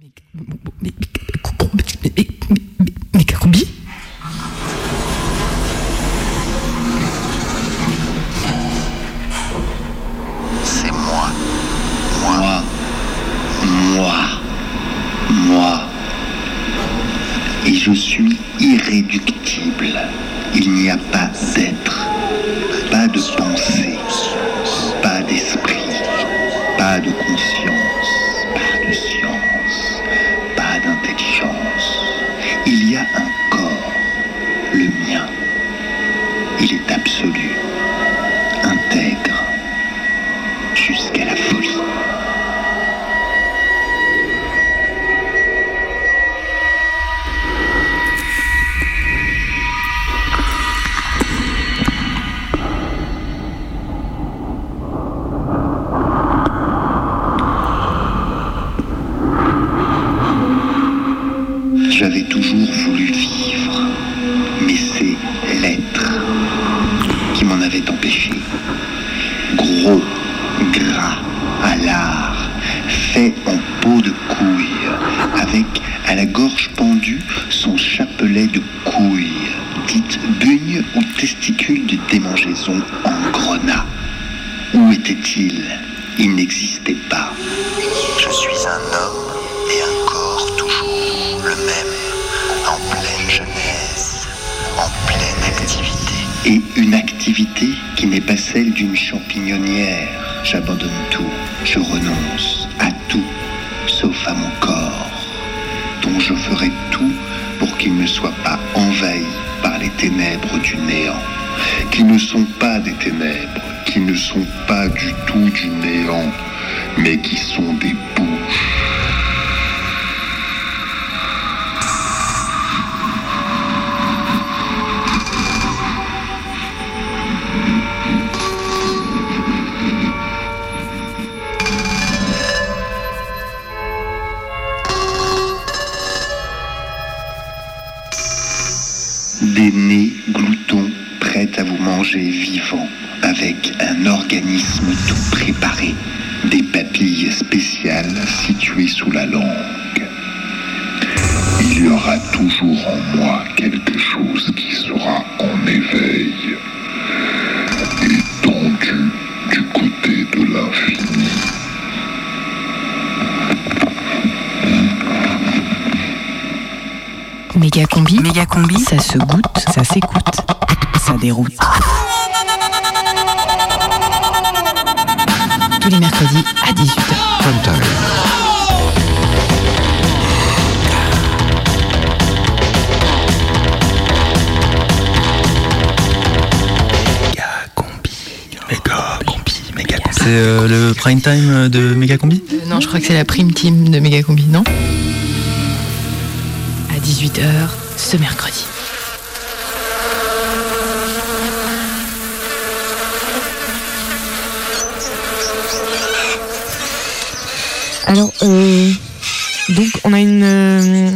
Nick. ik, Gloutons prêts à vous manger vivant, avec un organisme tout préparé, des papilles spéciales situées sous la langue. Il y aura toujours en moi quelque chose qui sera en éveil, étendu du côté de l'infini. Méga combi. Méga combi. Ça se goûte, ça s'écoute, ça déroute. Tous les mercredis à 18h. C'est euh, le prime time de Méga Combi? Euh, non, je crois que c'est la prime team de Méga combi, non? À 18h ce mercredi. Alors, euh, donc on a une, euh,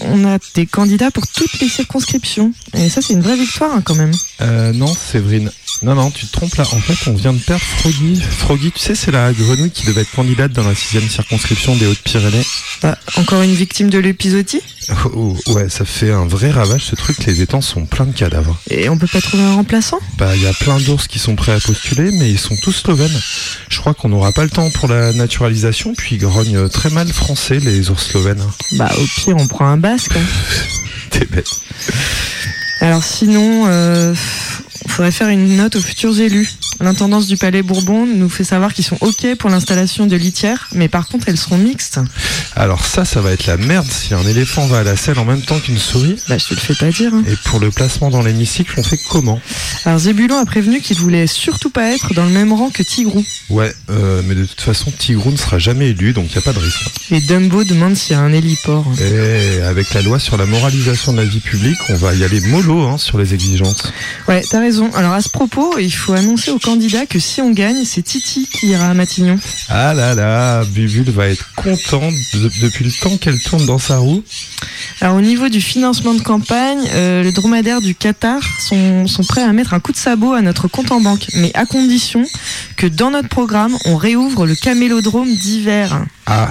on a des candidats pour toutes les circonscriptions. Et ça, c'est une vraie victoire hein, quand même. Euh, non, Séverine. Non, non, tu te trompes là. En fait, on vient de perdre Froggy. Froggy, tu sais, c'est la grenouille qui devait être candidate dans la sixième circonscription des Hautes-Pyrénées. Bah, encore une victime de l'épisodie. Oh, oh, ouais, ça fait un vrai ravage ce truc. Les étangs sont pleins de cadavres. Et on peut pas trouver un remplaçant? Bah, il y a plein d'ours qui sont prêts à postuler, mais ils sont tous slovènes. Je crois qu'on n'aura pas le temps pour la naturalisation, puis ils grognent très mal français, les ours slovènes. Bah, au pire, on prend un basque. hein. T'es bête. Alors sinon, euh, faudrait faire une note aux futurs élus. L'intendance du Palais Bourbon nous fait savoir qu'ils sont OK pour l'installation de litières, mais par contre, elles seront mixtes. Alors ça, ça va être la merde si un éléphant va à la selle en même temps qu'une souris. Bah, je te le fais pas dire. hein. Et pour le placement dans l'hémicycle, on fait comment? Alors Zébulon a prévenu qu'il voulait surtout pas être dans le même rang que Tigrou. Ouais, euh, mais de toute façon, Tigrou ne sera jamais élu, donc il a pas de risque. Et Dumbo demande s'il y a un héliport. Et avec la loi sur la moralisation de la vie publique, on va y aller mollo hein, sur les exigences. Ouais, t'as raison. Alors à ce propos, il faut annoncer aux candidats que si on gagne, c'est Titi qui ira à Matignon. Ah là là, Bubule va être contente de- depuis le temps qu'elle tourne dans sa roue. Alors au niveau du financement de campagne, euh, le dromadaire du Qatar sont, sont prêts à mettre un coup de sabot à notre compte en banque, mais à condition que dans notre programme, on réouvre le camélodrome d'hiver. Ah,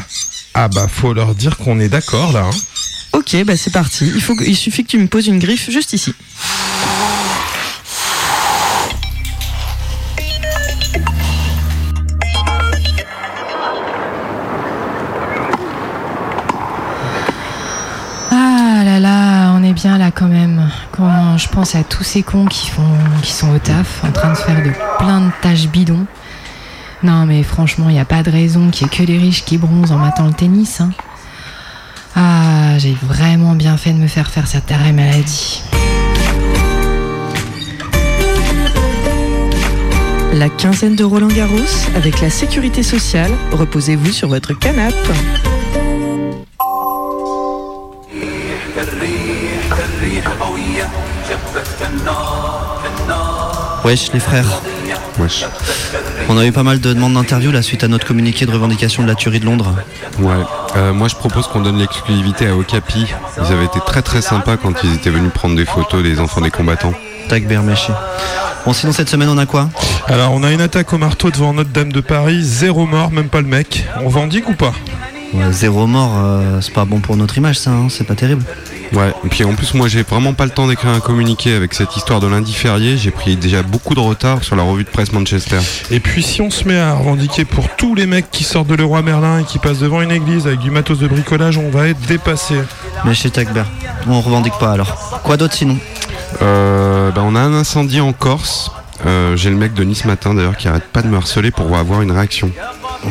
Ah bah faut leur dire qu'on est d'accord là. hein. Ok, bah c'est parti. Il, faut il suffit que tu me poses une griffe juste ici. Pense à tous ces cons qui sont au taf, en train de faire de plein de tâches bidons. Non mais franchement, il n'y a pas de raison qu'il n'y ait que les riches qui bronzent en matant le tennis. hein. Ah, j'ai vraiment bien fait de me faire faire cette arrêt maladie. La quinzaine de Roland Garros avec la sécurité sociale. Reposez-vous sur votre canapé. Wesh, les frères. Wesh. On a eu pas mal de demandes d'interview là suite à notre communiqué de revendication de la tuerie de Londres. Ouais. Euh, moi, je propose qu'on donne l'exclusivité à Okapi. Ils avaient été très très sympas quand ils étaient venus prendre des photos des enfants des combattants. Tac, Berméché. Bon, sinon cette semaine on a quoi? Alors on a une attaque au marteau devant Notre-Dame de Paris, zéro mort, même pas le mec. On vendique ou pas? Ouais, Zéro mort, euh, c'est pas bon pour notre image ça, hein, c'est pas terrible. Ouais. Et puis en plus, moi, j'ai vraiment pas le temps d'écrire un communiqué avec cette histoire de lundi férié. J'ai pris déjà beaucoup de retard sur la revue de presse Manchester. Et puis si on se met à revendiquer pour tous les mecs qui sortent de Leroy Merlin et qui passent devant une église avec du matos de bricolage, on va être dépassé. Mais chez Tacber, on revendique pas alors. Quoi d'autre sinon? Euh, bah, on a un incendie en Corse. Euh, j'ai le mec de Nice matin d'ailleurs qui arrête pas de me harceler pour avoir une réaction. On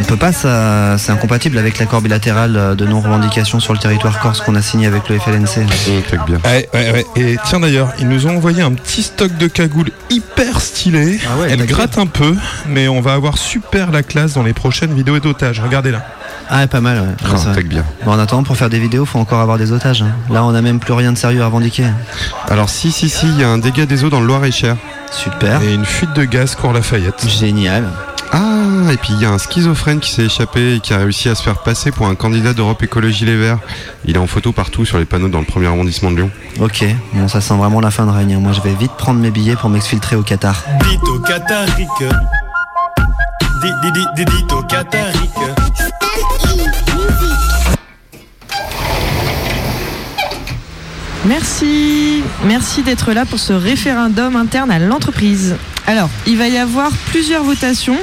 on peut pas, ça, c'est incompatible avec l'accord bilatéral de non-revendication sur le territoire corse qu'on a signé avec le FLNC. Fait bien. Ouais, ouais, ouais. Et tiens d'ailleurs, ils nous ont envoyé un petit stock de cagoules hyper stylé. Ah ouais, Elle gratte un peu, mais on va avoir super la classe dans les prochaines vidéos d'otages. Regardez là. Ah, pas mal, ouais. Ah, bien. Bon, en attendant, pour faire des vidéos, faut encore avoir des otages. hein. Là, on a même plus rien de sérieux à revendiquer. Alors si si si, il y a un dégât des eaux dans le Loir-et-Cher. Super. Et une fuite de gaz cours Lafayette. Génial. Et puis il y a un schizophrène qui s'est échappé et qui a réussi à se faire passer pour un candidat d'Europe Écologie Les Verts. Il est en photo partout sur les panneaux dans le premier arrondissement de Lyon. Ok, bon, ça sent vraiment la fin de règne. hein. Moi, je vais vite prendre mes billets pour m'exfiltrer au Qatar. Dites au Qatarique. Dites au Qatarique. Merci, merci d'être là pour ce référendum interne à l'entreprise. Alors, il va y avoir plusieurs votations.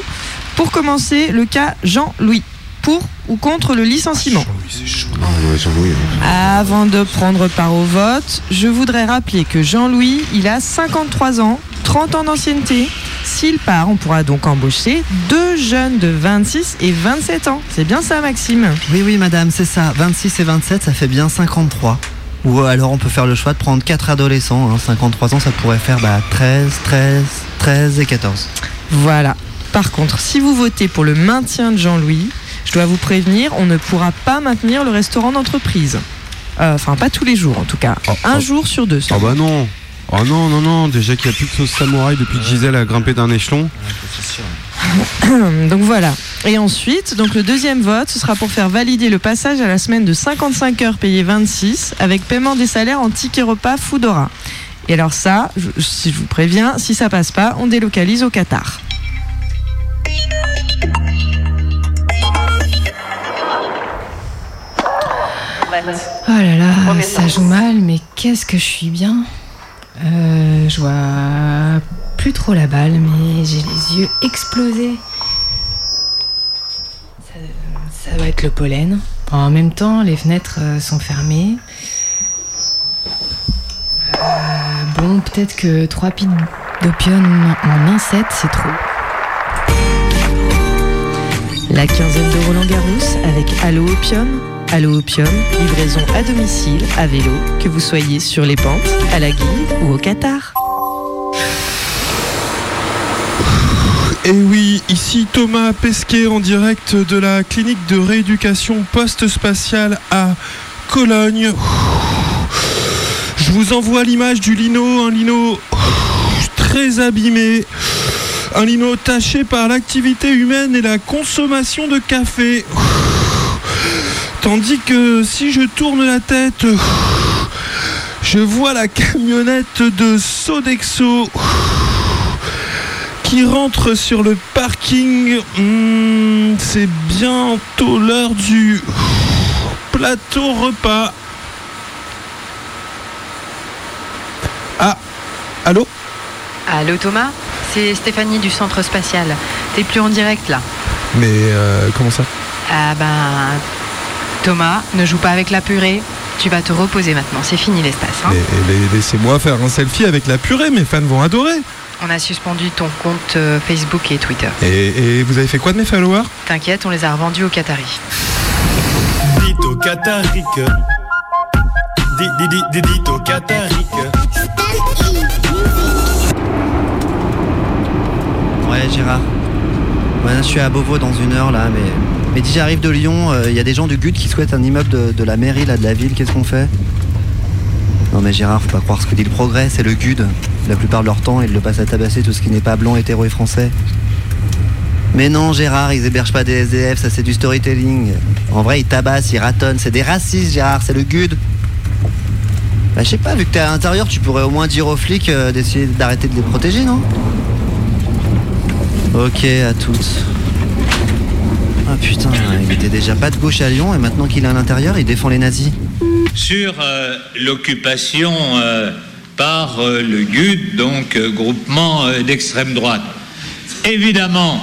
Pour commencer, le cas Jean-Louis. Pour ou contre le licenciement Ah ouais, Jean-Louis. Avant de prendre part au vote, je voudrais rappeler que Jean-Louis, il a 53 ans, 30 ans d'ancienneté. S'il part, on pourra donc embaucher deux jeunes de 26 et 27 ans. C'est bien ça, Maxime? Oui, oui, madame, c'est ça. 26 et 27, ça fait bien 53. Ou alors, on peut faire le choix de prendre quatre adolescents. hein. 53 ans, ça pourrait faire bah, 13, 13, 13 et 14. Voilà. Par contre, si vous votez pour le maintien de Jean-Louis, je dois vous prévenir, on ne pourra pas maintenir le restaurant d'entreprise. Euh, Enfin, pas tous les jours en tout cas. Oh, Un oh. jour sur deux. Oh bah non Oh non, non, non, déjà qu'il n'y a plus de sauce samouraï depuis que Gisèle a grimpé d'un échelon. donc voilà. Et ensuite, donc le deuxième vote, ce sera pour faire valider le passage à la semaine de 55 heures payées 26 avec paiement des salaires en ticket repas Foodora. Et alors ça, je, si je vous préviens, si ça passe pas, on délocalise au Qatar. Oh là là, ça joue mal, mais qu'est-ce que je suis bien. Euh, je vois plus trop la balle, mais j'ai les yeux explosés. Ça, ça doit être le pollen. En même temps, les fenêtres euh, sont fermées. Euh, bon, peut-être que trois piles d'opium en un set, c'est trop. La quinzaine de Roland Garros avec Allo Opium. Allo Opium, livraison à domicile, à vélo, que vous soyez sur les pentes, à la guille ou au Qatar. Et oui, ici Thomas Pesquet en direct de la clinique de rééducation post-spatiale à Cologne. Je vous envoie l'image du lino, un lino très abîmé, un lino taché par l'activité humaine et la consommation de café. Tandis que si je tourne la tête, je vois la camionnette de Sodexo qui rentre sur le parking. Hmm, c'est bientôt l'heure du plateau repas. Ah, allô? Allô Thomas? C'est Stéphanie du centre spatial. T'es plus en direct là. Mais euh, comment ça? Ah ben. Thomas, ne joue pas avec la purée. Tu vas te reposer maintenant. C'est fini l'espace. hein. Laissez-moi faire un selfie avec la purée, mes fans vont adorer. On a suspendu ton compte euh, Facebook et Twitter. Et, et vous avez fait quoi de mes followers? T'inquiète, on les a revendus aux Qataris. Dites au Qatarique. Di- di- di- di- Dites au Qatarique. Ouais, Gérard. Ouais, je suis à Beauvau dans une heure là, mais. Mais dis, j'arrive de Lyon, il y a des gens du GUD qui souhaitent un immeuble de, de la mairie là, de la ville, qu'est-ce qu'on fait? Non mais Gérard, faut pas croire ce que dit le progrès, c'est le GUD. La plupart de leur temps, ils le passent à tabasser tout ce qui n'est pas blanc, hétéro et français. Mais non, Gérard, ils hébergent pas des SDF, ça c'est du storytelling. En vrai, ils tabassent, ils ratonnent, c'est des racistes, Gérard, c'est le GUD. Bah, je sais pas, vu que t'es à l'intérieur, tu pourrais au moins dire aux flics euh, d'essayer d'arrêter de les protéger, non? Ok, à toutes. Putain, il était déjà pas de gauche à Lyon et maintenant qu'il est à l'intérieur, il défend les nazis. sur euh, l'occupation euh, par euh, le GUD, donc groupement d'extrême droite. Évidemment,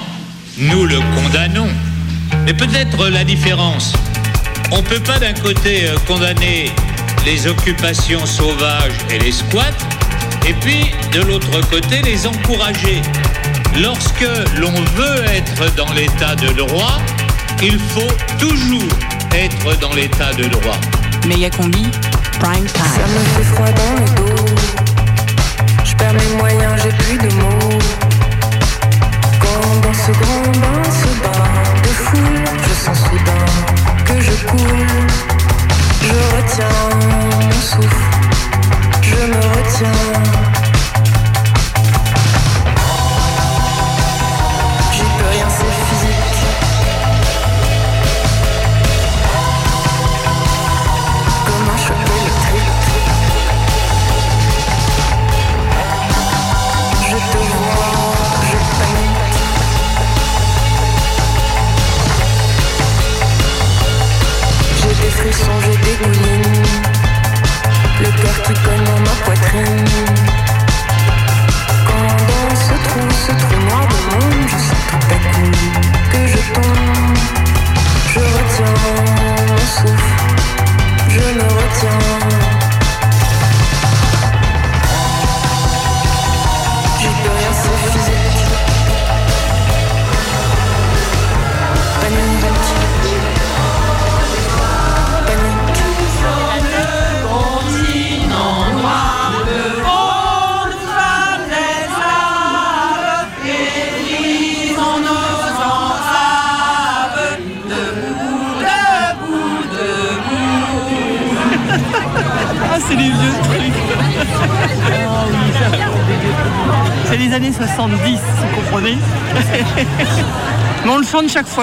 nous le condamnons, mais peut-être la différence. On ne peut pas d'un côté condamner les occupations sauvages et les squats, et puis de l'autre côté les encourager. Lorsque l'on veut être dans l'état de droit, il faut toujours être dans l'état de droit. Méga combi, prime Ça time. me fait froid dans le dos. Je perds mes moyens, j'ai plus de mots. Quand dans ce grand bain, ce bain de foule, je sens soudain que je coule. Je retiens mon souffle, je me retiens.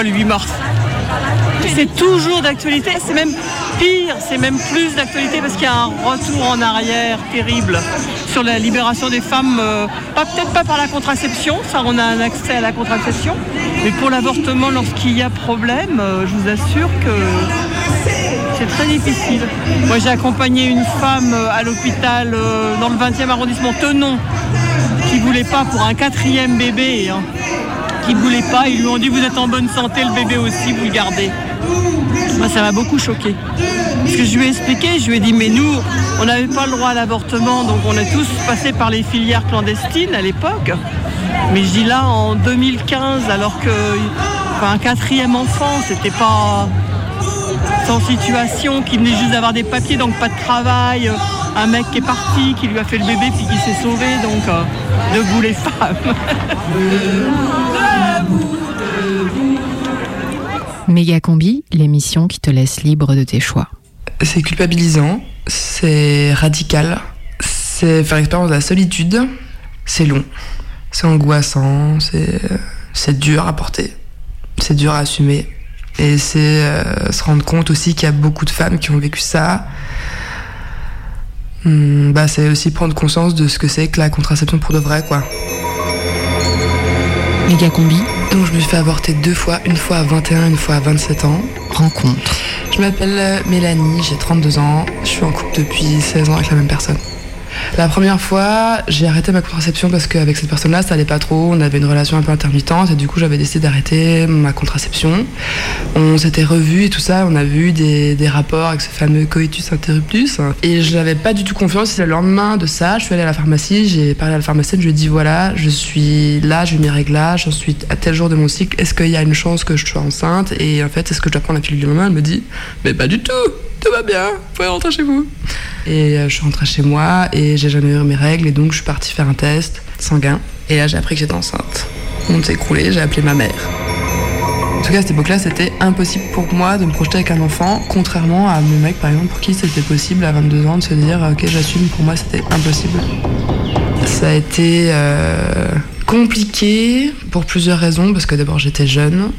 Le 8 mars. C'est toujours d'actualité, c'est même pire, c'est même plus d'actualité parce qu'il y a un retour en arrière terrible sur la libération des femmes, euh, pas peut-être pas par la contraception, ça on a un accès à la contraception, mais pour l'avortement lorsqu'il y a problème, euh, je vous assure que c'est très difficile. Moi, j'ai accompagné une femme euh, à l'hôpital dans le 20e arrondissement Tenon qui voulait pas pour un quatrième bébé, hein, qui voulait pas. Ils lui ont dit vous êtes en bonne santé, le bébé aussi, vous le gardez. Moi, ça m'a beaucoup choqué. Parce que je lui ai expliqué, je lui ai dit mais nous, on n'avait pas le droit à l'avortement, donc on est tous passés par les filières clandestines à l'époque. Mais je dis là, en 2015, alors que un quatrième enfant, c'était pas sans situation, qui venait juste d'avoir des papiers, donc pas de travail, un mec qui est parti, qui lui a fait le bébé, puis qui s'est sauvé, donc euh, debout les femmes. Méga Combi, l'émission qui te laisse libre de tes choix. C'est culpabilisant, c'est radical, c'est faire expérience de la solitude, c'est long, c'est angoissant, c'est c'est dur à porter, c'est dur à assumer. Et c'est euh, se rendre compte aussi qu'il y a beaucoup de femmes qui ont vécu ça. Hum, bah, c'est aussi prendre conscience de ce que c'est que la contraception pour de vrai, quoi. Méga combi. Donc je me suis fait avorter deux fois, une fois à 21, une fois à 27 ans. Rencontre. Je m'appelle euh, Mélanie, j'ai 32 ans, je suis en couple depuis 16 ans avec la même personne. La première fois, j'ai arrêté ma contraception parce qu'avec cette personne-là, ça allait pas trop. On avait une relation un peu intermittente et du coup, j'avais décidé d'arrêter ma contraception. On s'était revus et tout ça. On a vu des, rapports avec ce fameux coitus interruptus. Et je n'avais pas du tout confiance. Et le lendemain de ça, je suis allée à la pharmacie. J'ai parlé à la pharmacienne. Je lui ai dit voilà, je suis là, j'ai mes réglages. J'en suis à tel jour de mon cycle. Est-ce qu'il y a une chance que je sois enceinte? Et en fait, est-ce que je dois prendre la pilule du lendemain Elle me dit mais pas du tout. Tout va bien. Vous pouvez rentrer chez vous. Et euh, je suis rentrée chez moi et j'ai jamais eu mes règles et donc je suis partie faire un test sanguin. Et là j'ai appris que j'étais enceinte. Monde s'est écroulé, j'ai appelé ma mère. En tout cas à cette époque-là c'était impossible pour moi de me projeter avec un enfant, contrairement à mon mec par exemple pour qui c'était possible à 22 ans de se dire ok j'assume, pour moi c'était impossible. Ça a été euh, compliqué pour plusieurs raisons parce que d'abord j'étais jeune,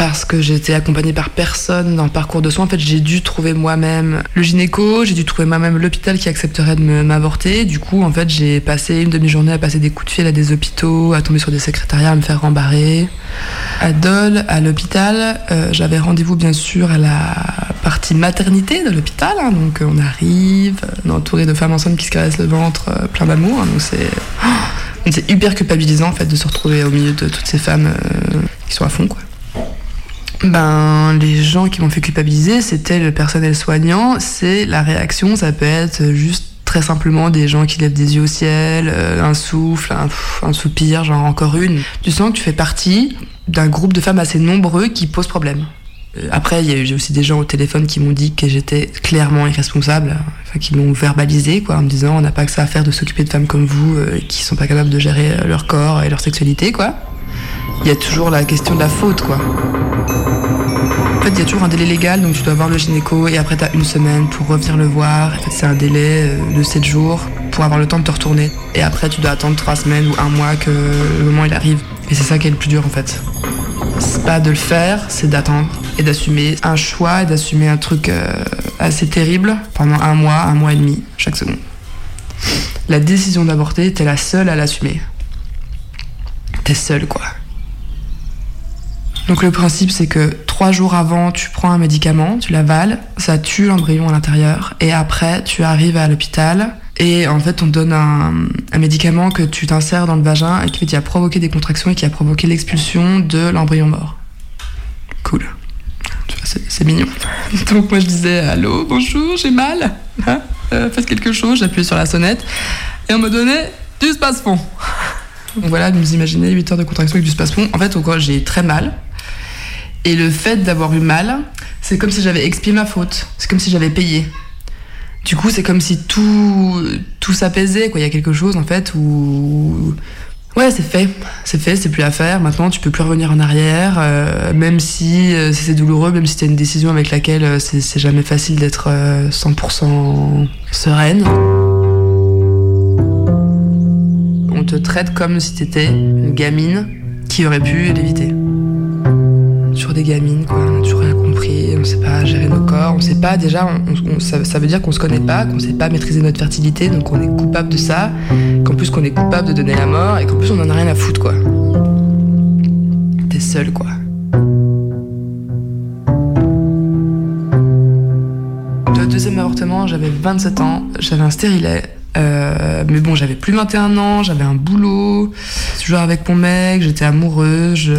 parce que j'étais accompagnée par personne dans le parcours de soins. En fait, j'ai dû trouver moi-même le gynéco, j'ai dû trouver moi-même l'hôpital qui accepterait de m'avorter. Du coup, en fait, j'ai passé une demi-journée à passer des coups de fil à des hôpitaux, à tomber sur des secrétariats, à me faire rembarrer. À Dole, à l'hôpital, euh, j'avais rendez-vous bien sûr à la partie maternité de l'hôpital. hein. donc, euh, on arrive, euh, on est entouré de femmes enceintes qui se caressent le ventre, euh, plein d'amour. hein. donc, c'est. oh, hyper culpabilisant en fait de se retrouver au milieu de toutes ces femmes euh, qui sont à fond quoi. Ben, les gens qui m'ont fait culpabiliser, c'était le personnel soignant. C'est la réaction, ça peut être juste très simplement des gens qui lèvent des yeux au ciel, euh, un souffle, un, soupir, genre encore une. Tu sens que tu fais partie d'un groupe de femmes assez nombreux qui posent problème. Euh, Après, il y a eu aussi des gens au téléphone qui m'ont dit que j'étais clairement irresponsable, enfin qui l'ont verbalisé, quoi, en me disant on n'a pas que ça à faire de s'occuper de femmes comme vous euh, qui sont pas capables de gérer leur corps et leur sexualité, quoi. Il y a toujours la question de la faute, quoi. En fait, il y a toujours un délai légal, donc tu dois voir le gynéco et après tu as une semaine pour revenir le voir. C'est un délai euh, de 7 jours pour avoir le temps de te retourner. Et après, tu dois attendre 3 semaines ou un mois que le moment il arrive. Et c'est ça qui est le plus dur en fait. C'est pas de le faire, c'est d'attendre et d'assumer un choix et d'assumer un truc euh, assez terrible pendant un mois, un mois et demi, chaque seconde. La décision d'avorter, t'es la seule à l'assumer. T'es seule quoi. Donc le principe c'est que trois jours avant tu prends un médicament, tu l'avales, ça tue l'embryon à l'intérieur et après tu arrives à l'hôpital et en fait on te donne un, médicament que tu t'insères dans le vagin et qui, a provoqué des contractions et qui a provoqué l'expulsion de l'embryon mort. Cool. Tu vois, c'est- mignon. Donc moi je disais allô, bonjour, j'ai mal, Hein Euh, faites quelque chose, j'appuyais sur la sonnette et on me donnait du space-fond. Donc voilà, vous imaginez 8 heures de contraction avec du spasmon. En fait, au j'ai très mal. Et le fait d'avoir eu mal, c'est comme si j'avais expié ma faute. C'est comme si j'avais payé. Du coup, c'est comme si tout, tout s'apaisait, quoi. Il y a quelque chose, en fait, où. Ouais, c'est fait. C'est fait, c'est plus à faire. Maintenant, tu peux plus revenir en arrière. euh, même si euh, c'est douloureux, même si t'as une décision avec laquelle euh, c'est jamais facile d'être euh, 100% sereine. On te traite comme si t'étais une gamine qui aurait pu l'éviter. Sur des gamines, quoi. On n'a toujours rien compris, on sait pas gérer nos corps, on sait pas, déjà, ça, ça veut dire qu'on se connaît pas, qu'on sait pas maîtriser notre fertilité, donc on est coupable de ça, qu'en plus qu'on est coupable de donner la mort, et qu'en plus on en a rien à foutre, quoi. T'es seul, quoi. Le deuxième avortement, j'avais 27 ans, j'avais un stérilet. Euh, mais bon, j'avais plus 21 ans, j'avais un boulot, toujours avec mon mec, j'étais amoureuse,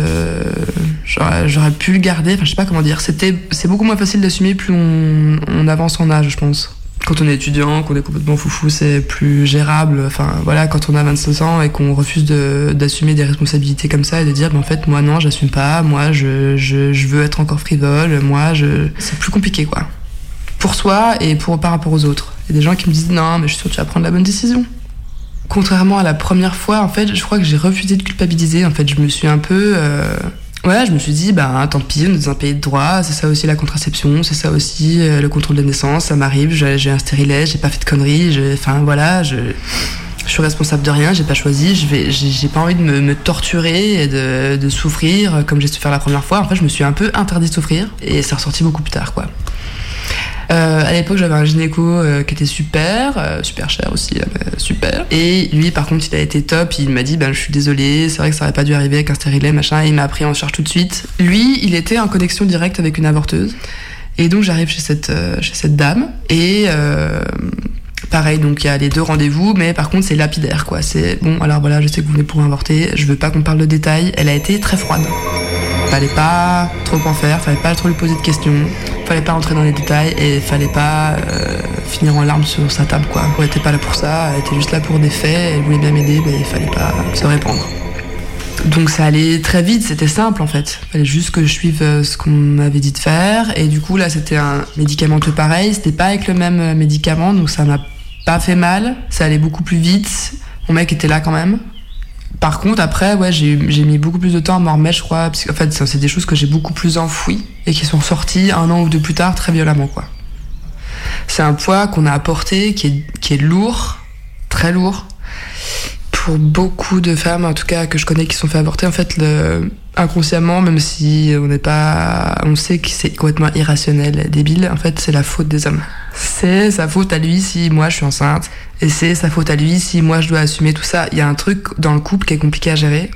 j'aurais pu le garder, enfin je sais pas comment dire. C'était, c'est beaucoup moins facile d'assumer plus on, avance en âge, je pense. Quand on est étudiant, qu'on est complètement foufou, c'est plus gérable. Enfin voilà, quand on a 26 ans et qu'on refuse d'assumer des responsabilités comme ça et de dire, ben, en fait, moi non, j'assume pas, moi je, je veux être encore frivole, moi je. C'est plus compliqué quoi pour soi et pour, par rapport aux autres. Il y a des gens qui me disent non, mais je suis sûre que tu vas prendre la bonne décision. Contrairement à la première fois, en fait, je crois que j'ai refusé de culpabiliser. En fait, je me suis un peu. euh, Ouais, je me suis dit, bah tant pis, on est dans un pays de droit, c'est ça aussi la contraception, c'est ça aussi euh, le contrôle des naissances, ça m'arrive, j'ai un stérilet, j'ai pas fait de conneries, enfin voilà, je, suis responsable de rien, j'ai pas choisi, j'ai pas envie de me, torturer et de, de souffrir comme j'ai su faire la première fois. En fait, je me suis un peu interdit de souffrir et c'est ressorti beaucoup plus tard, quoi. Euh, À l'époque, j'avais un gynéco euh, qui était super, euh, super cher aussi, euh, super. Et lui, par contre, il a été top. Il m'a dit, ben, je suis désolé, c'est vrai que ça aurait pas dû arriver avec un stérilet, machin. Il m'a pris en charge tout de suite. Lui, il était en connexion directe avec une avorteuse. Et donc, j'arrive chez cette, chez cette dame. Et pareil, donc il y a les deux rendez-vous, mais par contre, c'est lapidaire, quoi. C'est bon, alors voilà, je sais que vous venez pour avorter. Je veux pas qu'on parle de détails. Elle a été très froide. Fallait pas trop en faire, fallait pas trop lui poser de questions, fallait pas rentrer dans les détails et fallait pas euh, finir en larmes sur sa table quoi. Elle était pas là pour ça, elle était juste là pour des faits, elle voulait bien m'aider, mais il fallait pas se répandre. Donc ça allait très vite, c'était simple en fait. Il fallait juste que je suive euh, ce qu'on m'avait dit de faire. Et du coup là c'était un médicamenteux pareil, c'était pas avec le même euh, médicament, donc ça m'a pas fait mal, ça allait beaucoup plus vite. Mon mec était là quand même. Par contre, après, ouais, j'ai mis beaucoup plus de temps à m'en remettre, je crois. Parce qu'en fait, c'est des choses que j'ai beaucoup plus enfouies et qui sont sorties un an ou deux plus tard très violemment, quoi. C'est un poids qu'on a apporté qui est, lourd, très lourd. Pour beaucoup de femmes, en tout cas, que je connais qui sont fait avorter, en fait, inconsciemment, même si on n'est pas, on sait que c'est complètement irrationnel, débile, en fait, c'est la faute des hommes. C'est sa faute à lui si moi je suis enceinte, et c'est sa faute à lui si moi je dois assumer tout ça. Il y a un truc dans le couple qui est compliqué à gérer.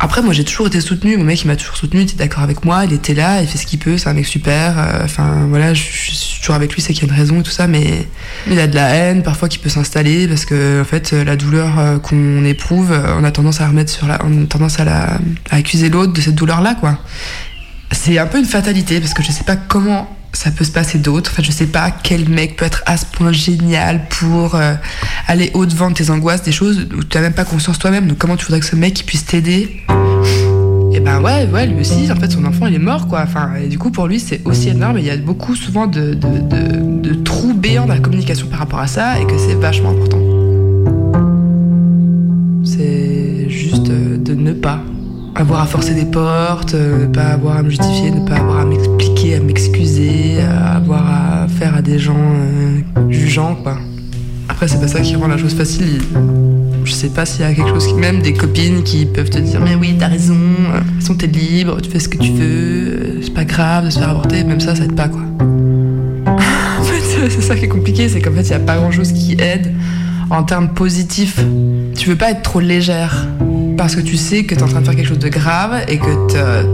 Après, moi j'ai toujours été soutenue, mon mec il m'a toujours soutenue, il était d'accord avec moi, il était là, il fait ce qu'il peut, c'est un mec super, euh, enfin voilà, je, suis toujours avec lui, c'est qu'il y a une raison et tout ça, mais il a de la haine parfois qui peut s'installer parce que en fait la douleur euh, qu'on éprouve, euh, on a tendance à remettre sur la, on a tendance à la, à accuser l'autre de cette douleur là quoi. C'est un peu une fatalité parce que je sais pas comment ça peut se passer d'autres. En fait, je sais pas quel mec peut être à ce point génial pour euh, aller au-devant de tes angoisses, des choses où tu n'as même pas conscience toi-même. Donc, comment tu voudrais que ce mec puisse t'aider? Et ben ouais, ouais, lui aussi, en fait, son enfant il est mort quoi. Enfin, et du coup, pour lui, c'est aussi énorme. Il y a beaucoup souvent de, de trous béants dans la communication par rapport à ça et que c'est vachement important. C'est juste euh, de ne pas avoir à forcer des portes, euh, ne pas avoir à me justifier, ne pas avoir à m'expliquer, à m'excuser, à avoir à faire à des gens euh, jugeants, quoi. Après, c'est pas ça qui rend la chose facile. Je sais pas s'il y a quelque chose qui, même des copines qui peuvent te dire, mais oui, t'as raison, de toute t'es libre, tu fais ce que tu veux, euh, c'est pas grave de se faire avorter, même ça, ça aide pas, quoi. en fait, c'est ça qui est compliqué, c'est qu'en fait, il y a pas grand chose qui aide en termes positifs. Tu veux pas être trop légère parce que tu sais que tu en train de faire quelque chose de grave et que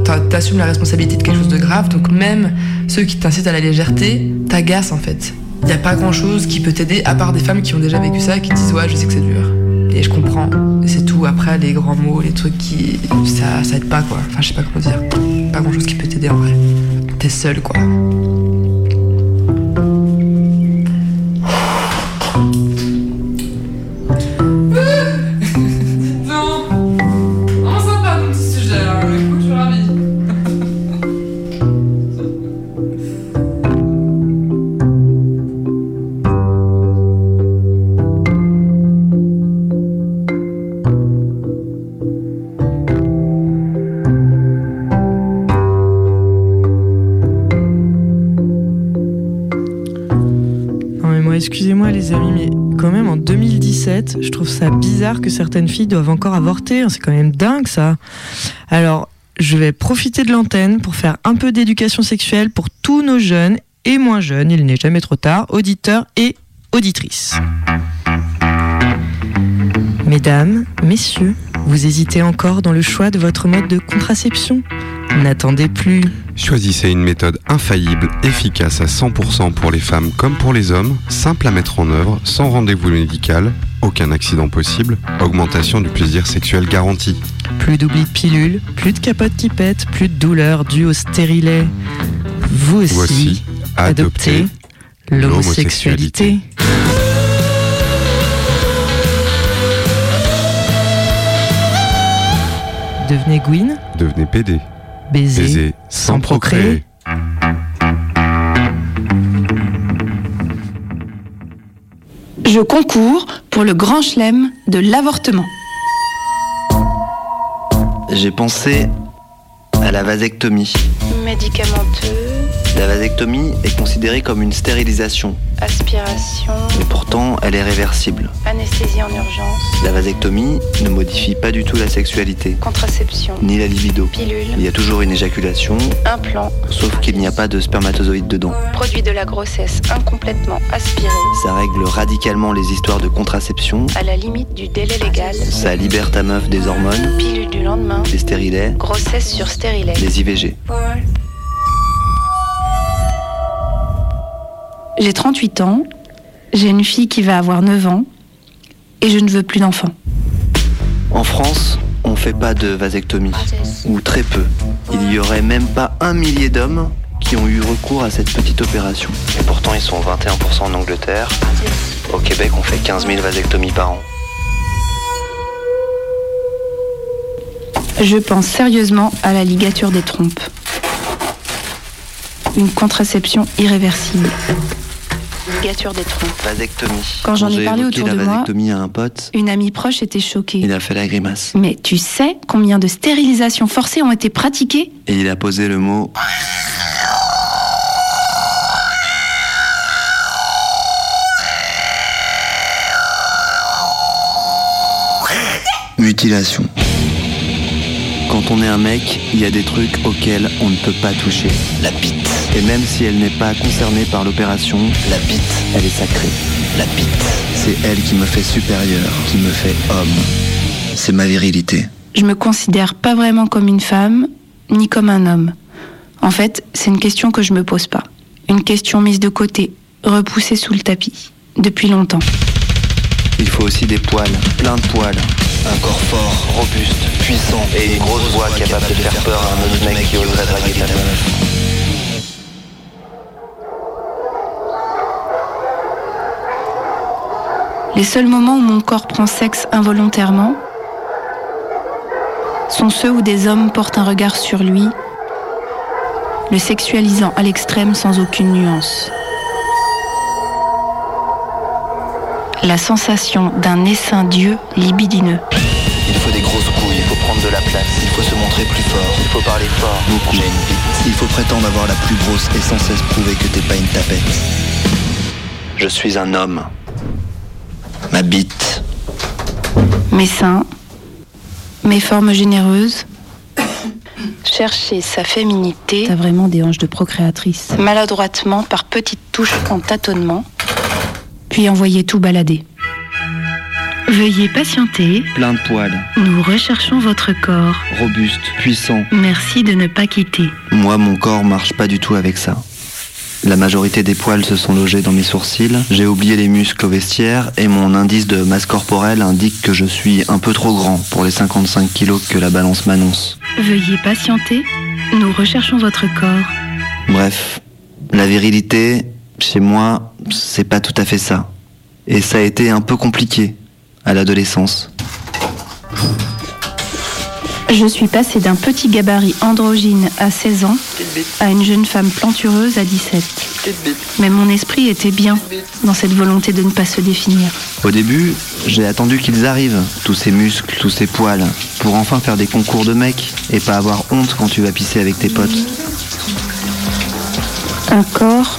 tu assumes la responsabilité de quelque chose de grave. Donc même ceux qui t'incitent à la légèreté t'agacent en fait. Il n'y a pas grand chose qui peut t'aider à part des femmes qui ont déjà vécu ça et qui disent ouais je sais que c'est dur. Et je comprends. C'est tout. Après les grands mots, les trucs qui... Ça, ça aide pas quoi. Enfin je sais pas comment dire. Pas grand chose qui peut t'aider en vrai. T'es seul quoi. 2017, je trouve ça bizarre que certaines filles doivent encore avorter. C'est quand même dingue ça. Alors, je vais profiter de l'antenne pour faire un peu d'éducation sexuelle pour tous nos jeunes et moins jeunes, il n'est jamais trop tard, auditeurs et auditrices. Mesdames, messieurs, vous hésitez encore dans le choix de votre mode de contraception? N'attendez plus. Choisissez une méthode infaillible, efficace à 100% pour les femmes comme pour les hommes, simple à mettre en œuvre, sans rendez-vous médical, aucun accident possible, augmentation du plaisir sexuel garanti. Plus d'oubli de pilules, plus de capotes qui pètent, plus de douleurs dues au stérilet. Vous aussi, Voici, adoptez l'homosexualité. Devenez Gwyn, Devenez PD. Baiser, Baiser sans procréer. Je concours pour le grand chelem de l'avortement. J'ai pensé à la vasectomie. Médicamenteux, La vasectomie est considérée comme une stérilisation, Aspiration, mais pourtant elle est réversible. anesthésie en urgence, La vasectomie ne modifie pas du tout la sexualité, contraception, ni la libido. pilule, Il y a toujours une éjaculation, implant, sauf qu'il n'y a pas de spermatozoïdes dedans. produit de la grossesse incomplètement aspiré, Ça règle radicalement les histoires de contraception, à la limite du délai légal, ça libère ta meuf des hormones, pilule du lendemain, des stérilets, grossesse sur stérilet. des IVG. J'ai 38 ans, j'ai une fille qui va avoir 9 ans, et je ne veux plus d'enfants. En France, on fait pas de vasectomie, ou très peu. Il y aurait même pas un millier d'hommes qui ont eu recours à cette petite opération. Et pourtant, ils sont 21% en Angleterre. Au Québec, on fait 15 000 vasectomies par an. Je pense sérieusement à la ligature des trompes. Une contraception irréversible. Ligature des trompes. Vasectomie. Quand j'en ai parlé autour la de moi- à un pote, Une amie proche était choquée. il a fait la grimace. Mais tu sais combien de stérilisations forcées ont été pratiquées? Et il a posé le mot mutilation. Quand on est un mec, il y a des trucs auxquels on ne peut pas toucher. La bite. Et même si elle n'est pas concernée par l'opération, la bite, elle est sacrée. La bite. C'est elle qui me fait supérieur, qui me fait homme. C'est ma virilité. Je me considère pas vraiment comme une femme, ni comme un homme. En fait, c'est une question que je me pose pas. Une question mise de côté, repoussée sous le tapis, depuis longtemps. Il faut aussi des poils, plein de poils. Un corps fort, robuste, puissant et une grosse voix capable de faire peur à un autre mec qui oserait draguer ta meuf. Les seuls moments où mon corps prend sexe involontairement sont ceux où des hommes portent un regard sur lui, le sexualisant à l'extrême sans aucune nuance. La sensation d'un essaim Dieu libidineux. Il faut des grosses couilles, il faut prendre de la place, il faut se montrer plus fort, il faut parler fort. Beaucoup. J'ai une bite. Il faut prétendre avoir la plus grosse et sans cesse prouver que t'es pas une tapette. Je suis un homme. Ma bite. Mes seins, mes formes généreuses. Chercher sa féminité. T'as vraiment des hanches de procréatrice. Maladroitement, par petites touches en tâtonnement. Puis envoyer tout balader. Veuillez patienter. Plein de poils, Nous recherchons votre corps. robuste, puissant. Merci de ne pas quitter. Moi, mon corps marche pas du tout avec ça. La majorité des poils se sont logés dans mes sourcils, j'ai oublié les muscles au vestiaire et mon indice de masse corporelle indique que je suis un peu trop grand pour les 55 kilos que la balance m'annonce. Veuillez patienter. Nous recherchons votre corps. Bref, la virilité, chez moi, c'est pas tout à fait ça. Et ça a été un peu compliqué à l'adolescence. Je suis passée d'un petit gabarit androgyne à 16 ans à une jeune femme plantureuse à 17. Mais mon esprit était bien dans cette volonté de ne pas se définir. Au début, j'ai attendu qu'ils arrivent, tous ces muscles, tous ces poils, pour enfin faire des concours de mecs et pas avoir honte quand tu vas pisser avec tes potes. Un corps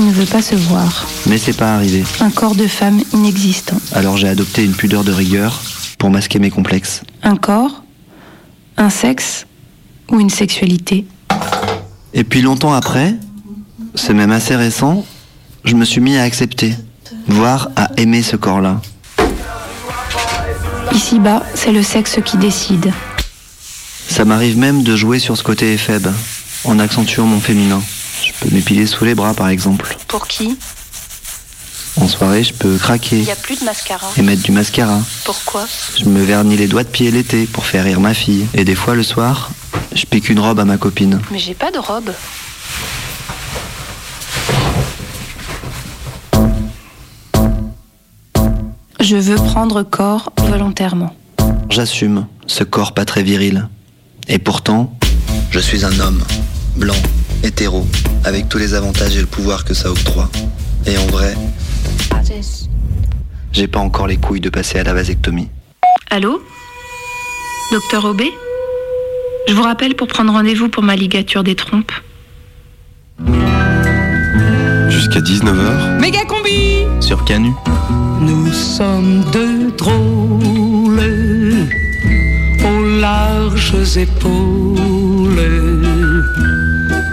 qui ne veut pas se voir. Mais c'est pas arrivé. Un corps de femme inexistant. Alors j'ai adopté une pudeur de rigueur pour masquer mes complexes. Un corps, un sexe ou une sexualité. Et puis longtemps après, c'est même assez récent, je me suis mis à accepter, voire à aimer ce corps-là. Ici-bas, c'est le sexe qui décide. Ça m'arrive même de jouer sur ce côté éphèbe, en accentuant mon féminin. Je peux m'épiler sous les bras par exemple. Pour qui En soirée, je peux craquer Il n'y a plus de mascara. et mettre du mascara. Pourquoi Je me vernis les doigts de pied l'été pour faire rire ma fille. Et des fois le soir, je pique une robe à ma copine. Mais j'ai pas de robe. Je veux prendre corps volontairement. J'assume ce corps pas très viril. Et pourtant, je suis un homme, blanc, hétéro, avec tous les avantages et le pouvoir que ça octroie. Et en vrai, j'ai pas encore les couilles de passer à la vasectomie. Allô? Docteur Aubé? Je vous rappelle pour prendre rendez-vous pour ma ligature des trompes. jusqu'à 19h Méga combi sur Canu. Nous sommes deux drôles aux larges épaules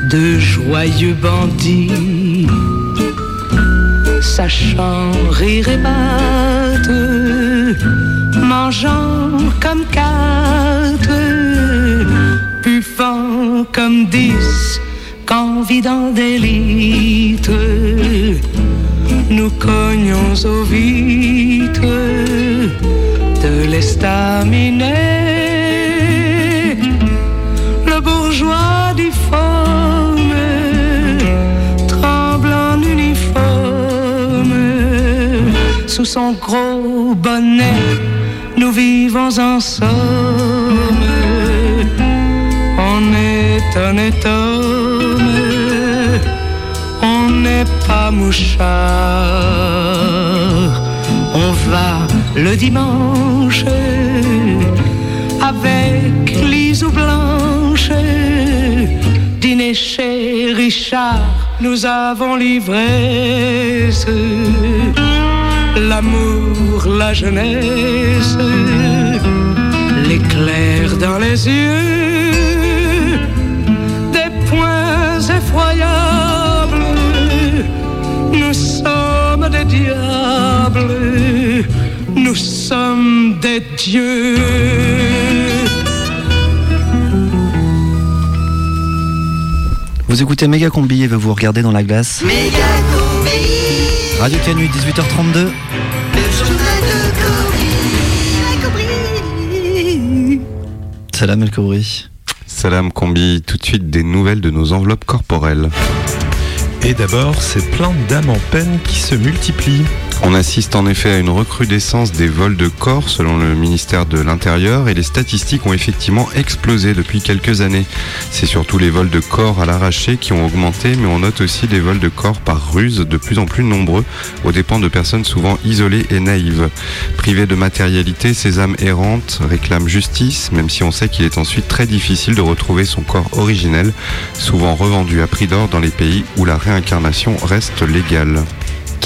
de joyeux bandits, sachant rire et battre, mangeant comme quatre, buvant comme dix, convidant d'élite. Nous cognons aux vitres de l'estaminet. Sous son gros bonnet, nous vivons en somme. On est honnête homme, on n'est pas mouchard. On va le dimanche avec Lisou Blanche, dîner chez Richard. Nous avons l'ivresse, l'amour, la jeunesse, l'éclair dans les yeux, des points effroyables. Nous sommes des diables, nous sommes des dieux. Vous écoutez Méga Combi et vous regardez dans la glace. Radio Canu, 18h32. Salam El Kouri. Salam Combi, tout de suite des nouvelles de nos enveloppes corporelles. Et d'abord, c'est plein d'âmes en peine qui se multiplient. On assiste en effet à une recrudescence des vols de corps selon le ministère de l'Intérieur et les statistiques ont effectivement explosé depuis quelques années. C'est surtout les vols de corps à l'arraché qui ont augmenté mais on note aussi des vols de corps par ruse de plus en plus nombreux aux dépens de personnes souvent isolées et naïves. Privées de matérialité, ces âmes errantes réclament justice même si on sait qu'il est ensuite très difficile de retrouver son corps originel, souvent revendu à prix d'or dans les pays où la réincarnation reste légale.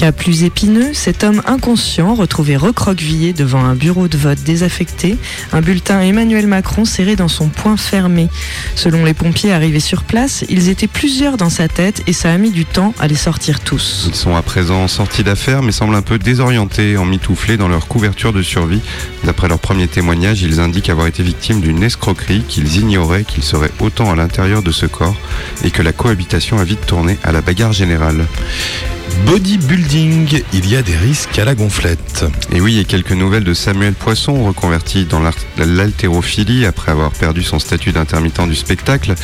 Cas plus épineux, cet homme inconscient retrouvé recroquevillé devant un bureau de vote désaffecté, un bulletin Emmanuel Macron serré dans son poing fermé. Selon les pompiers arrivés sur place, ils étaient plusieurs dans sa tête et ça a mis du temps à les sortir tous. Ils sont à présent sortis d'affaires mais semblent un peu désorientés, emmitouflés dans leur couverture de survie. D'après leur premier témoignage, ils indiquent avoir été victimes d'une escroquerie, qu'ils ignoraient qu'ils seraient autant à l'intérieur de ce corps et que la cohabitation a vite tourné à la bagarre générale. Bodybuilding, il y a des risques à la gonflette. Et oui, et quelques nouvelles de Samuel Poisson, reconverti dans l'haltérophilie après avoir perdu son statut d'intermittent du spectacle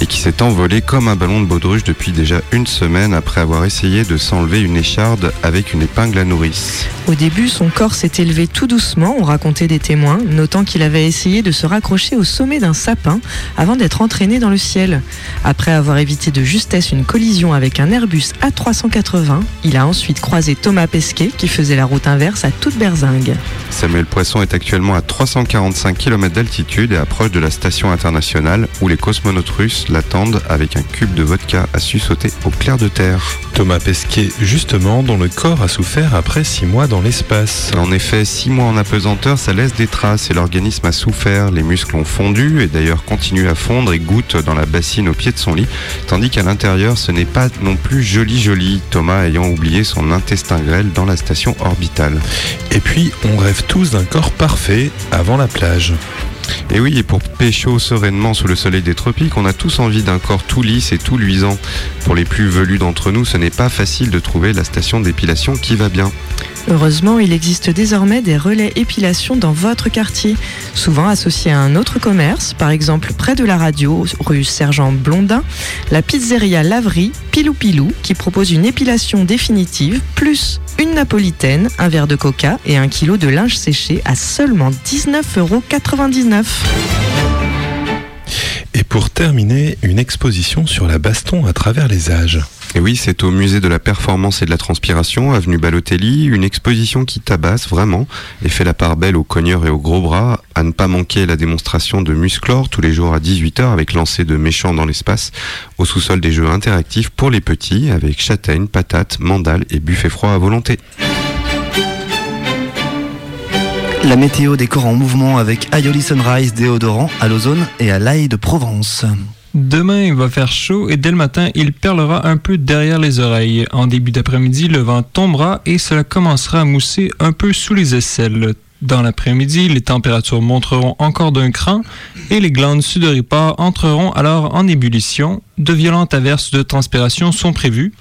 et qui s'est envolé comme un ballon de baudruche depuis déjà une semaine après avoir essayé de s'enlever une écharde avec une épingle à nourrice. Au début, son corps s'est élevé tout doucement, ont raconté des témoins, notant qu'il avait essayé de se raccrocher au sommet d'un sapin avant d'être entraîné dans le ciel. Après avoir évité de justesse une collision avec un Airbus A380, il a ensuite croisé Thomas Pesquet qui faisait la route inverse à toute berzingue. Samuel Poisson est actuellement à 345 km d'altitude et approche de la station internationale où les cosmonautes russes l'attendent avec un cube de vodka à sauter au clair de terre. Thomas Pesquet, justement, dont le corps a souffert après six mois dans l'espace. En effet, 6 mois en apesanteur, ça laisse des traces et l'organisme a souffert. Les muscles ont fondu et d'ailleurs continuent à fondre et goûtent dans la bassine au pied de son lit, tandis qu'à l'intérieur, ce n'est pas non plus joli joli, Thomas ayant oublié son intestin grêle dans la station orbitale. Et puis, on rêve tous d'un corps parfait avant la plage. Et oui, et pour pécho sereinement sous le soleil des tropiques, on a tous envie d'un corps tout lisse et tout luisant. Pour les plus velus d'entre nous, ce n'est pas facile de trouver la station d'épilation qui va bien. Heureusement, il existe désormais des relais épilation dans votre quartier, souvent associés à un autre commerce, par exemple près de la radio, rue Sergent Blondin, la pizzeria Laverie Pilou Pilou, qui propose une épilation définitive, plus une napolitaine, un verre de coca et un kilo de linge séché à seulement 19,99 euros. Et pour terminer, une exposition sur la baston à travers les âges. Et oui, c'est au musée de la performance et de la transpiration, avenue Balotelli, une exposition qui tabasse vraiment et fait la part belle aux cogneurs et aux gros bras. À ne pas manquer la démonstration de Musclor tous les jours à 18h avec lancer de méchants dans l'espace au sous-sol des jeux interactifs pour les petits avec châtaigne, patates, mandales et buffet froid à volonté. La météo des en mouvement avec Aioli Sunrise déodorant à l'ozone et à l'ail de Provence. Demain, il va faire chaud et dès le matin, il perlera un peu derrière les oreilles. En début d'après-midi, le vent tombera et cela commencera à mousser un peu sous les aisselles. Dans l'après-midi, les températures monteront encore d'un cran et les glandes sudoripares entreront alors en ébullition. De violentes averses de transpiration sont prévues.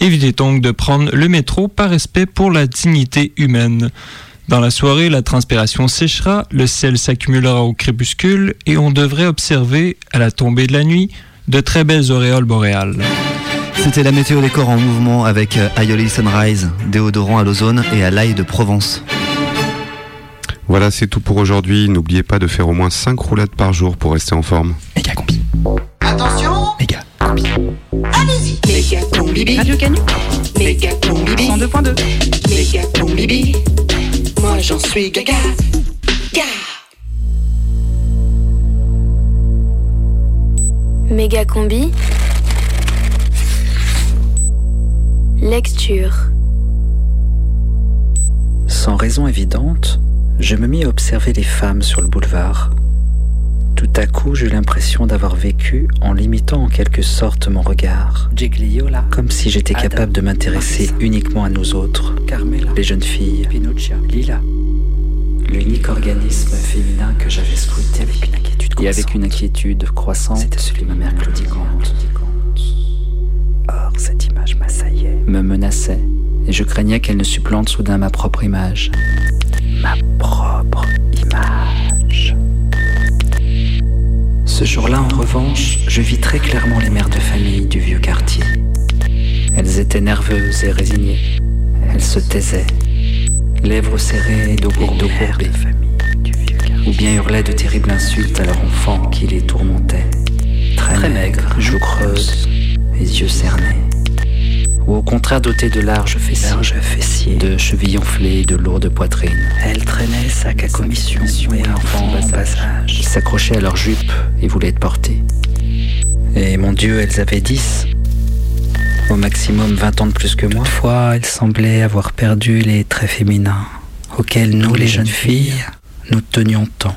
Évitez donc de prendre le métro par respect pour la dignité humaine. Dans la soirée, la transpiration séchera, le sel s'accumulera au crépuscule et on devrait observer, à la tombée de la nuit, de très belles auréoles boréales. C'était la météo des corps en mouvement avec euh, Aioli Sunrise, déodorant à l'ozone et à l'ail de Provence. Voilà, c'est tout pour aujourd'hui. N'oubliez pas de faire au moins 5 roulades par jour pour rester en forme. Méga combi. Attention Méga combi. Allez-y Méga combi. Radio Canu Méga combi. 102.2. Méga combi. Moi j'en suis gaga. Ga. Méga combi. Lecture. Sans raison évidente, je me mis à observer les femmes sur le boulevard. Tout à coup, j'eus l'impression d'avoir vécu en limitant en quelque sorte mon regard. Comme si j'étais capable de m'intéresser uniquement à nous autres, les jeunes filles. Lila. L'unique organisme féminin que j'avais scruté avec une inquiétude et avec une inquiétude croissante, c'était celui de ma mère claudicante. Or, cette image m'assaillait, me menaçait, et je craignais qu'elle ne supplante soudain ma propre image. Ma propre image. Ce jour-là, en revanche, je vis très clairement les mères de famille du vieux quartier. Elles étaient nerveuses et résignées. Elles se taisaient, lèvres serrées et dos courbés, ou bien hurlaient de terribles insultes à leur enfant qui les tourmentait. Très, maigre, joues creuses et yeux cernés. Ou au contraire doté de larges fessiers, de chevilles enflées et de lourdes poitrines. Elle traînait sac à commission et enfant en passage. Ils s'accrochaient à leurs jupes et voulaient être portés. Et mon Dieu, elles avaient dix. Au maximum 20 ans de plus que moi. Fois, elles semblaient avoir perdu les traits féminins auxquels nous, les jeunes filles, nous tenions tant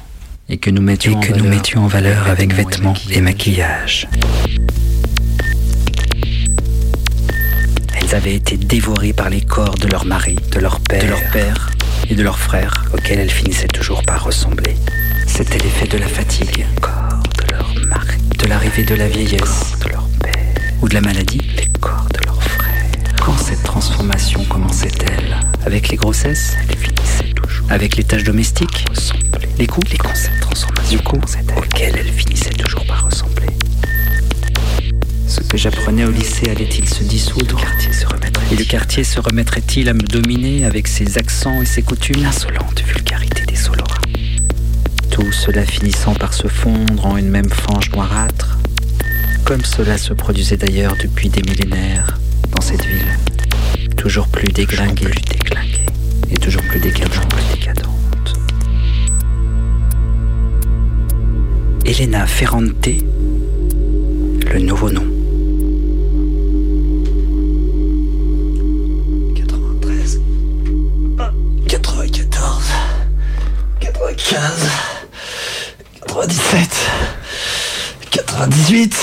et que nous mettions, que nous mettions en valeur avec vêtements et maquillage. Elles avaient été dévorées par les corps de leur mari, de leur père, de leur père. et de leurs frères, auxquels elles finissaient toujours par ressembler. C'était l'effet de la fatigue, corps de leur mari, de l'arrivée de la vieillesse, de leur père, ou de la maladie, les corps de leurs frères. Quand cette transformation commençait-elle? Avec les grossesses Elle finissait toujours. Avec les tâches domestiques. Les coups. Les concepts transformation. Du coup, auxquels elle finissait toujours que j'apprenais au lycée allait-il se dissoudre Et le quartier se remettrait-il à me dominer avec ses accents et ses coutumes L'insolente vulgarité des Soloras. Tout cela finissant par se fondre en une même fange noirâtre, comme cela se produisait d'ailleurs depuis des millénaires dans cette ville, toujours plus déglinguée, et toujours plus décadente. Elena Ferrante, le nouveau nom. 95, 97, 98,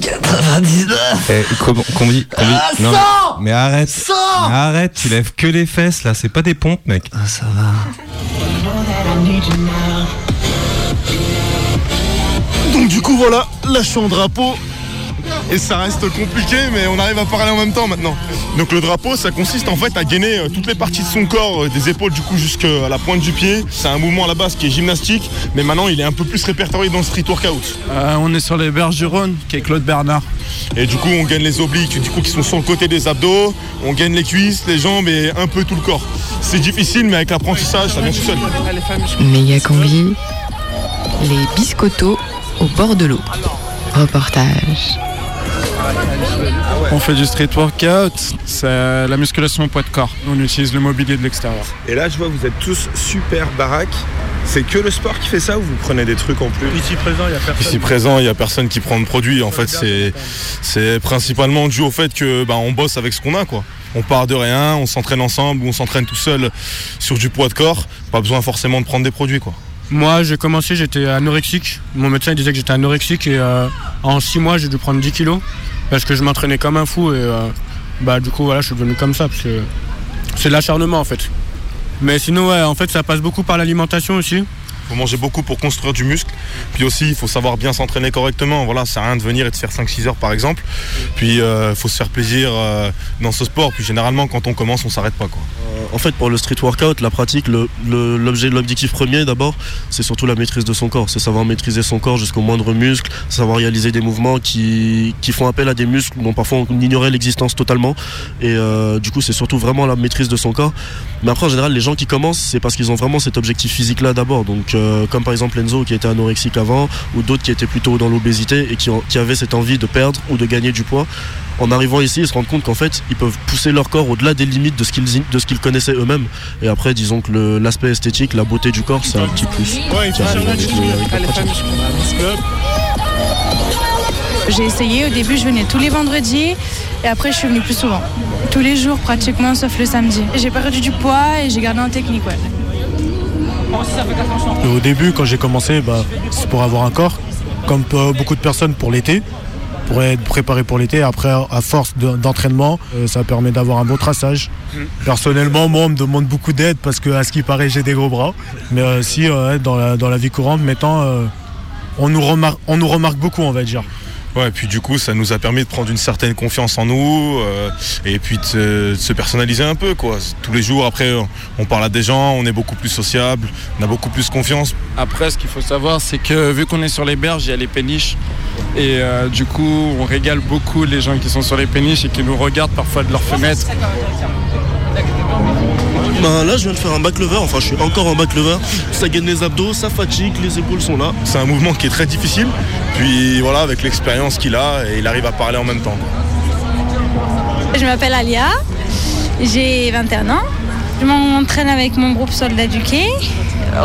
99. Eh, comment, combi, combi. Ah, non, cent mais, arrête. Cent Mais arrête, tu lèves que les fesses là, c'est pas des pompes, mec. Ah, ça va. Donc du coup voilà, en drapeau et ça reste compliqué mais on arrive à parler en même temps maintenant. Donc le drapeau ça consiste en fait à gainer euh, toutes les parties de son corps, euh, des épaules du coup jusqu'à la pointe du pied. C'est un mouvement à la base qui est gymnastique mais maintenant il est un peu plus répertorié dans le street workout. Euh, on est sur les berges du Rhône, qui est Claude Bernard. Et du coup on gagne les obliques du coup qui sont sur le côté des abdos, on gagne les cuisses, les jambes et un peu tout le corps. C'est difficile mais avec l'apprentissage ça vient tout seul. Méga combi, les biscottos au bord de l'eau. Reportage. On fait du street workout, c'est la musculation au poids de corps. On utilise le mobilier de l'extérieur. Et là, je vois, vous êtes tous super baraques. C'est que le sport qui fait ça ou vous prenez des trucs en plus Ici présent, il n'y a personne. Ici présent, il n'y a personne qui prend de produits. En fait, c'est, c'est principalement dû au fait que bah, on bosse avec ce qu'on a. quoi. On part de rien, on s'entraîne ensemble ou on s'entraîne tout seul sur du poids de corps. Pas besoin forcément de prendre des produits. quoi. Moi, j'ai commencé, j'étais anorexique. Mon médecin il disait que j'étais anorexique et euh, en 6 mois, j'ai dû prendre 10 kilos parce que je m'entraînais comme un fou et euh, bah, du coup, voilà, je suis devenu comme ça parce que c'est de l'acharnement en fait. Mais sinon, ouais, en fait, ça passe beaucoup par l'alimentation aussi. Faut manger beaucoup pour construire du muscle. Puis aussi, il faut savoir bien s'entraîner correctement. Voilà, ça rien de venir et de faire 5-6 heures par exemple. Puis il faut se faire plaisir euh, dans ce sport. Puis généralement, quand on commence, on s'arrête pas. Quoi. Euh, En fait, pour le street workout, la pratique, l'objet, l'objectif premier d'abord, c'est surtout la maîtrise de son corps. C'est savoir maîtriser son corps jusqu'au moindre muscle, savoir réaliser des mouvements qui, qui font appel à des muscles dont parfois on ignorait l'existence totalement. Et euh, du coup, c'est surtout vraiment la maîtrise de son corps. Mais après, en général, les gens qui commencent, c'est parce qu'ils ont vraiment cet objectif physique-là d'abord. Donc, euh, comme par exemple Enzo qui était anorexique avant, ou d'autres qui étaient plutôt dans l'obésité et qui, ont- qui avaient cette envie de perdre ou de gagner du poids. En arrivant ici, ils se rendent compte qu'en fait, ils peuvent pousser leur corps au-delà des limites de ce qu'ils, de ce qu'ils connaissaient eux-mêmes. Et après, disons que le- l'aspect esthétique, la beauté du corps, c'est un petit plus. J'ai essayé, au début je venais tous les vendredis et après je suis venue plus souvent. Tous les jours pratiquement sauf le samedi. J'ai perdu du poids et j'ai gardé en technique, au début, quand j'ai commencé, bah, c'est pour avoir un corps, comme beaucoup de personnes pour l'été, pour être préparé pour l'été. Après, à force de- d'entraînement, euh, ça permet d'avoir un bon traçage. Personnellement, moi, on me demande beaucoup d'aide parce que, à ce qui paraît, j'ai des gros bras. Mais euh, si, euh, dans, la, vie courante, maintenant, euh, remarque, on nous remarque beaucoup, on va dire. Ouais, et puis du coup, ça nous a permis de prendre une certaine confiance en nous euh, et puis de se, de se personnaliser un peu. Quoi. Tous les jours, après, on- on parle à des gens, on est beaucoup plus sociable, on a beaucoup plus confiance. Après, ce qu'il faut savoir, c'est que vu qu'on est sur les berges, il y a les péniches. Et euh, du coup, on régale beaucoup les gens qui sont sur les péniches et qui nous regardent parfois de leurs fenêtres. Ben, là, je viens de faire un back lever, enfin, je suis encore en back lever. Ça gagne les abdos, ça fatigue, les épaules sont là. C'est un mouvement qui est très difficile. Puis voilà, avec l'expérience qu'il a, et il arrive à parler en même temps. Je m'appelle Alia, j'ai 21 ans. Je m'entraîne avec mon groupe Soldat du Quai.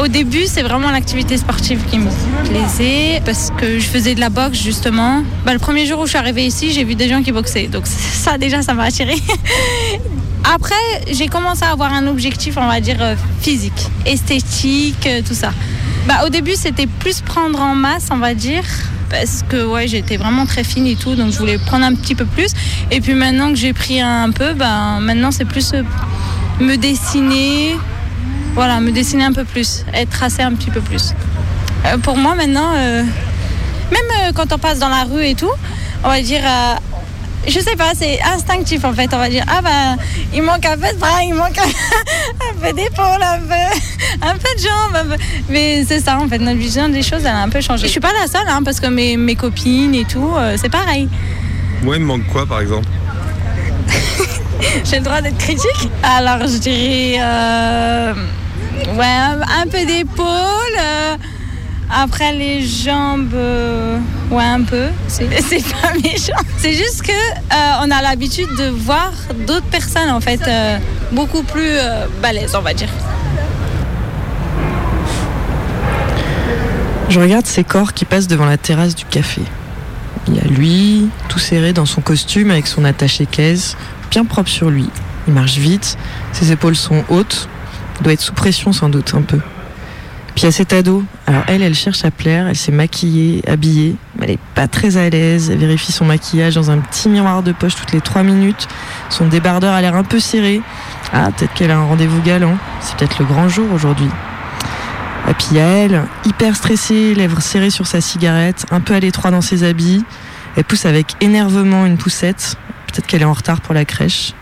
Au début, c'est vraiment l'activité sportive qui me plaisait parce que je faisais de la boxe justement. Bah, le premier jour où je suis arrivée ici, j'ai vu des gens qui boxaient. Donc ça déjà, ça m'a attirée. Après, j'ai commencé à avoir un objectif, on va dire, euh, physique, esthétique, euh, tout ça. Bah, au début, c'était plus prendre en masse, on va dire, parce que ouais, j'étais vraiment très fine et tout, donc je voulais prendre un petit peu plus. Et puis maintenant que j'ai pris un peu, bah, maintenant c'est plus euh, me dessiner, voilà, me dessiner un peu plus, être tracé un petit peu plus. Pour moi maintenant, même quand on passe dans la rue et tout, on va dire, je sais pas, c'est instinctif en fait, on va dire, ah bah, il manque un peu de bras, il manque un, peu d'épaule, un peu, un peu de jambes, mais c'est ça en fait, notre vision des choses, elle a un peu changé. Je suis pas la seule, hein, parce que mes, mes copines et tout, euh, c'est pareil. Moi, il me manque quoi par exemple? J'ai le droit d'être critique? Alors je dirais euh, ouais, un, un peu d'épaule. euh, après les jambes, euh, ouais un peu. C'est pas méchant. C'est juste que euh, on a l'habitude de voir d'autres personnes en fait euh, beaucoup plus balèzes, on va dire. Je regarde ces corps qui passent devant la terrasse du café. Il y a lui, tout serré dans son costume avec son attaché caisse, bien propre sur lui. Il marche vite, ses épaules sont hautes, il doit être sous pression sans doute un peu. Puis il y a cet ado. Alors elle, elle cherche à plaire, elle s'est maquillée, habillée, mais elle est pas très à l'aise. Elle vérifie son maquillage dans un petit miroir de poche toutes les trois minutes. Son débardeur a l'air un peu serré. Ah, peut-être qu'elle a un rendez-vous galant. C'est peut-être le grand jour aujourd'hui. Et puis il y a elle, hyper stressée, lèvres serrées sur sa cigarette, un peu à l'étroit dans ses habits. Elle pousse avec énervement une poussette. Peut-être qu'elle est en retard pour la crèche.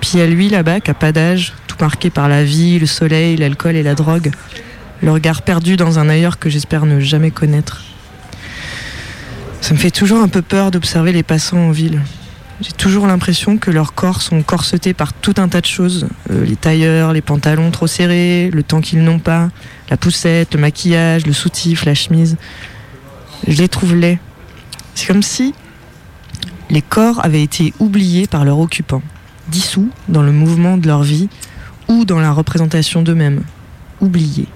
Puis il y a lui là-bas qui a pas d'âge, tout marqué par la vie, le soleil, l'alcool et la drogue. Le regard perdu dans un ailleurs que j'espère ne jamais connaître. Ça me fait toujours un peu peur d'observer les passants en ville. J'ai toujours l'impression que leurs corps sont corsetés par tout un tas de choses. Euh, les tailleurs, les pantalons trop serrés, le temps qu'ils n'ont pas, la poussette, le maquillage, le soutif, la chemise. Je les trouve laids. C'est comme si les corps avaient été oubliés par leurs occupants, dissous dans le mouvement de leur vie ou dans la représentation d'eux-mêmes, oubliés.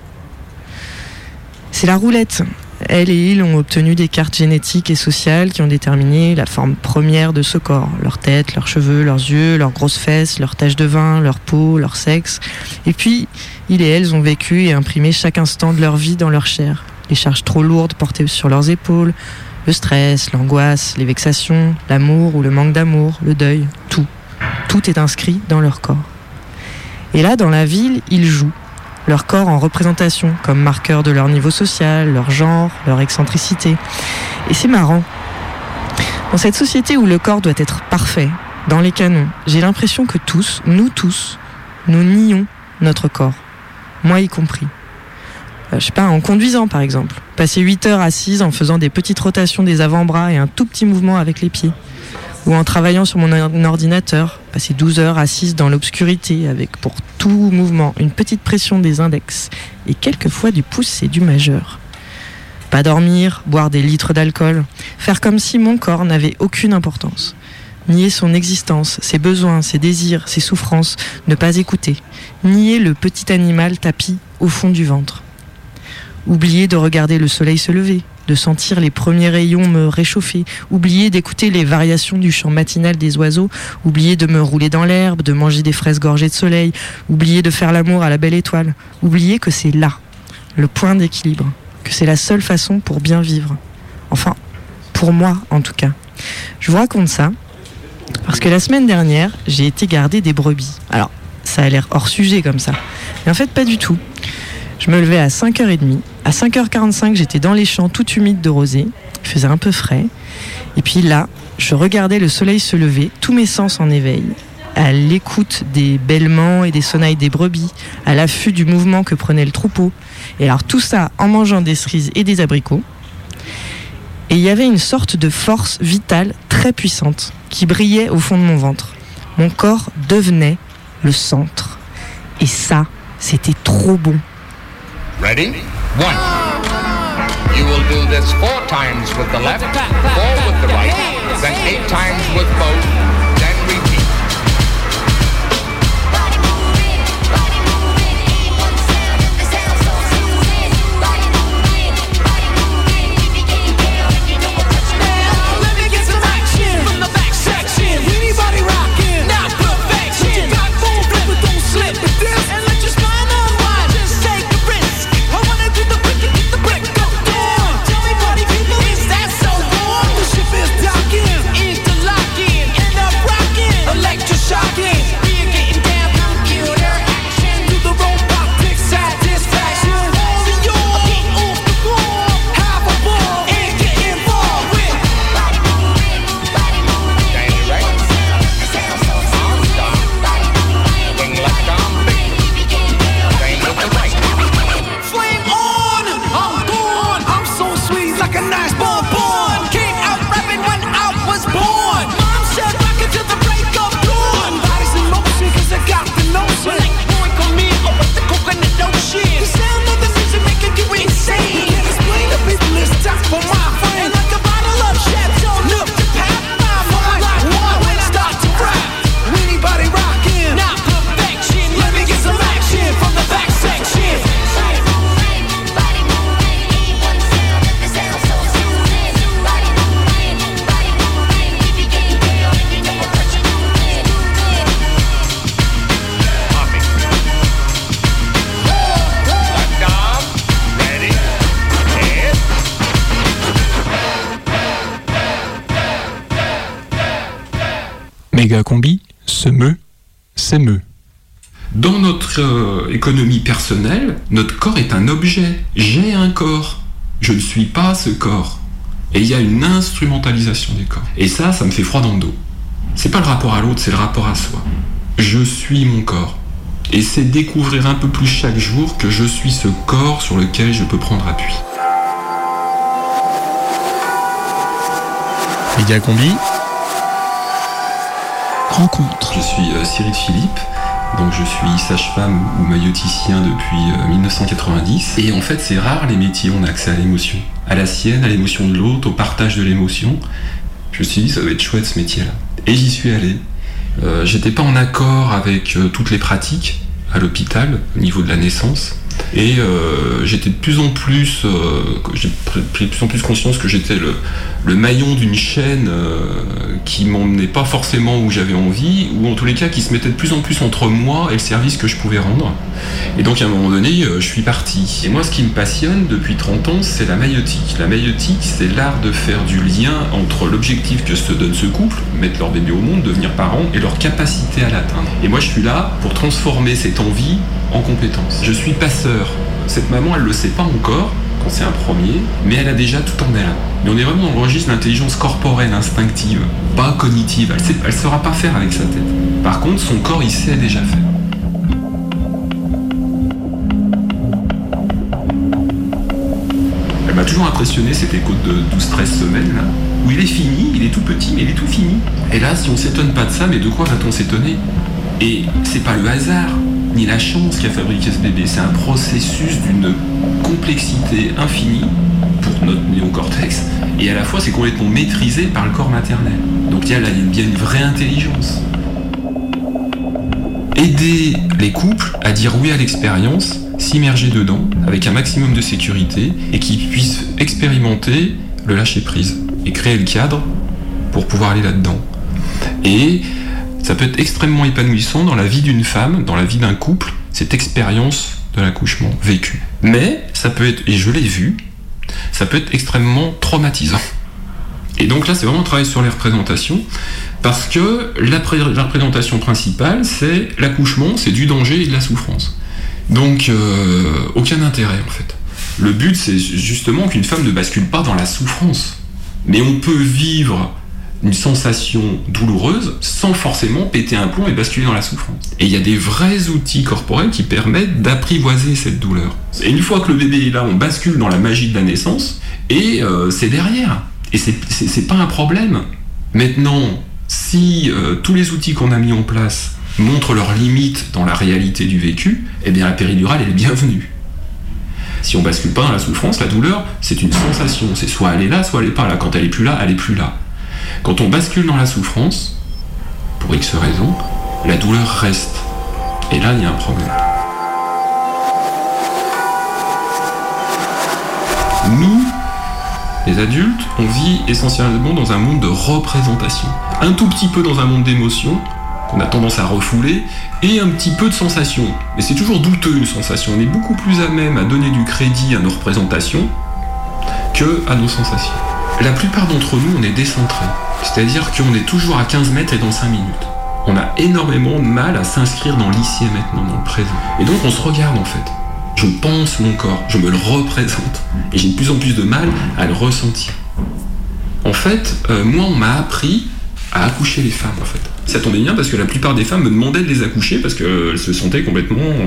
C'est la roulette. Elle et il ont obtenu des cartes génétiques et sociales qui ont déterminé la forme première de ce corps. Leur tête, leurs cheveux, leurs yeux, leurs grosses fesses, leurs taches de vin, leur peau, leur sexe. Et puis, il et elles ont vécu et imprimé chaque instant de leur vie dans leur chair. Les charges trop lourdes portées sur leurs épaules, le stress, l'angoisse, les vexations, l'amour ou le manque d'amour, le deuil, tout. Tout est inscrit dans leur corps. Et là, dans la ville, ils jouent leur corps en représentation, comme marqueur de leur niveau social, leur genre, leur excentricité. Et c'est marrant. Dans cette société où le corps doit être parfait, dans les canons, j'ai l'impression que tous, nous tous, nous nions notre corps. Moi y compris. Euh, je sais pas, en conduisant par exemple. Passer 8 heures assise en faisant des petites rotations des avant-bras et un tout petit mouvement avec les pieds ou en travaillant sur mon ordinateur, passer 12 heures assise dans l'obscurité avec pour tout mouvement une petite pression des index et quelquefois du pouce et du majeur. Pas dormir, boire des litres d'alcool, faire comme si mon corps n'avait aucune importance. Nier son existence, ses besoins, ses désirs, ses souffrances, ne pas écouter. Nier le petit animal tapis au fond du ventre. Oublier de regarder le soleil se lever, de sentir les premiers rayons me réchauffer, oublier d'écouter les variations du chant matinal des oiseaux, oublier de me rouler dans l'herbe, de manger des fraises gorgées de soleil, oublier de faire l'amour à la belle étoile, oublier que c'est là, le point d'équilibre, que c'est la seule façon pour bien vivre. Enfin, pour moi en tout cas. Je vous raconte ça parce que la semaine dernière, j'ai été garder des brebis. Alors, ça a l'air hors sujet comme ça. Mais en fait, pas du tout. Je me levais à 5h30. À 5h45, j'étais dans les champs tout humides de rosée. Il faisait un peu frais. Et puis là, je regardais le soleil se lever, tous mes sens en éveil, à l'écoute des bêlements et des sonnailles des brebis, à l'affût du mouvement que prenait le troupeau. Et alors tout ça en mangeant des cerises et des abricots. Et il y avait une sorte de force vitale très puissante qui brillait au fond de mon ventre. Mon corps devenait le centre. Et ça, c'était trop bon. Ready? One. You will do this four times with the left, four with the right, then eight times with both, Méga combi, se meut, s'émeut. Dans notre euh, économie personnelle, notre corps est un objet. J'ai un corps. Je ne suis pas ce corps. Et il y a une instrumentalisation des corps. Et ça, ça me fait froid dans le dos. C'est pas le rapport à l'autre, c'est le rapport à soi. Je suis mon corps. Et c'est découvrir un peu plus chaque jour que je suis ce corps sur lequel je peux prendre appui. Méga combi. Je suis euh, Cyril Philippe, donc je suis sage-femme ou mailloticien depuis euh, 1990. Et en fait, c'est rare les métiers où on a accès à l'émotion. À la sienne, à l'émotion de l'autre, au partage de l'émotion. Je me suis dit, ça doit être chouette ce métier-là. Et j'y suis allé. Euh, J'étais pas en accord avec euh, toutes les pratiques à l'hôpital au niveau de la naissance. Et euh, j'étais plus en plus, euh, j'ai pris de plus en plus conscience que j'étais le, maillon d'une chaîne euh, qui m'emmenait pas forcément où j'avais envie, ou en tous les cas qui se mettait de plus en plus entre moi et le service que je pouvais rendre. Et donc à un moment donné, je suis parti. Et moi, ce qui me passionne depuis 30 ans, c'est la maïotique. La maïotique, c'est l'art de faire du lien entre l'objectif que se donne ce couple, mettre leur bébé au monde, devenir parent, et leur capacité à l'atteindre. Et moi, je suis là pour transformer cette envie en compétence. Je suis passeur. Cette maman, elle le sait pas encore quand c'est un premier, mais elle a déjà tout en elle. Mais on est vraiment dans le registre de l'intelligence corporelle, instinctive, pas cognitive. Elle elle saura pas faire avec sa tête. Par contre, son corps, il sait déjà faire. Elle m'a toujours impressionné cette écho de 12-13 semaines là, où il est fini, il est tout petit, mais il est tout fini. Et là, si on s'étonne pas de ça, mais de quoi va-t-on s'étonner? Et c'est pas le hasard, ni la chance qui a fabriqué ce bébé, c'est un processus d'une complexité infinie pour notre néocortex, et à la fois c'est complètement maîtrisé par le corps maternel. Donc il y a là une vraie intelligence. Aider les couples à dire oui à l'expérience, s'immerger dedans avec un maximum de sécurité et qu'ils puissent expérimenter le lâcher prise et créer le cadre pour pouvoir aller là-dedans. Et ça peut être extrêmement épanouissant dans la vie d'une femme, dans la vie d'un couple, cette expérience de l'accouchement vécue. Mais ça peut être, et je l'ai vu, ça peut être extrêmement traumatisant. Et donc là, c'est vraiment un travail sur les représentations, parce que la, pré- la représentation principale, c'est l'accouchement, c'est du danger et de la souffrance. Donc, euh, aucun intérêt en fait. Le but, c'est justement qu'une femme ne bascule pas dans la souffrance. Mais on peut vivre une sensation douloureuse sans forcément péter un plomb et basculer dans la souffrance. Et il y a des vrais outils corporels qui permettent d'apprivoiser cette douleur. Et une fois que le bébé est là, on bascule dans la magie de la naissance et euh, c'est derrière. Et c'est- pas un problème. Maintenant, si euh, tous les outils qu'on a mis en place montrent leurs limites dans la réalité du vécu, eh bien la péridurale elle est bienvenue. Si on bascule pas dans la souffrance, la douleur, c'est une sensation. C'est soit elle est là, soit elle est pas là. Quand elle est plus là, elle est plus là. Quand on bascule dans la souffrance, pour X raisons, la douleur reste. Et là, il y a un problème. Nous, les adultes, on vit essentiellement dans un monde de représentation. Un tout petit peu dans un monde d'émotions, qu'on a tendance à refouler, et un petit peu de sensations. Mais c'est toujours douteux une sensation. On est beaucoup plus à même à donner du crédit à nos représentations que à nos sensations. La plupart d'entre nous, on est décentrés. C'est-à-dire qu'on est toujours à 15 mètres et dans 5 minutes. On a énormément de mal à s'inscrire dans l'ici et maintenant, dans le présent. Et donc on se regarde en fait. Je pense mon corps, je me le représente. Et j'ai de plus en plus de mal à le ressentir. En fait, euh, moi on m'a appris à accoucher les femmes en fait. Ça tombait bien parce que la plupart des femmes me demandaient de les accoucher parce qu'elles se sentaient complètement euh,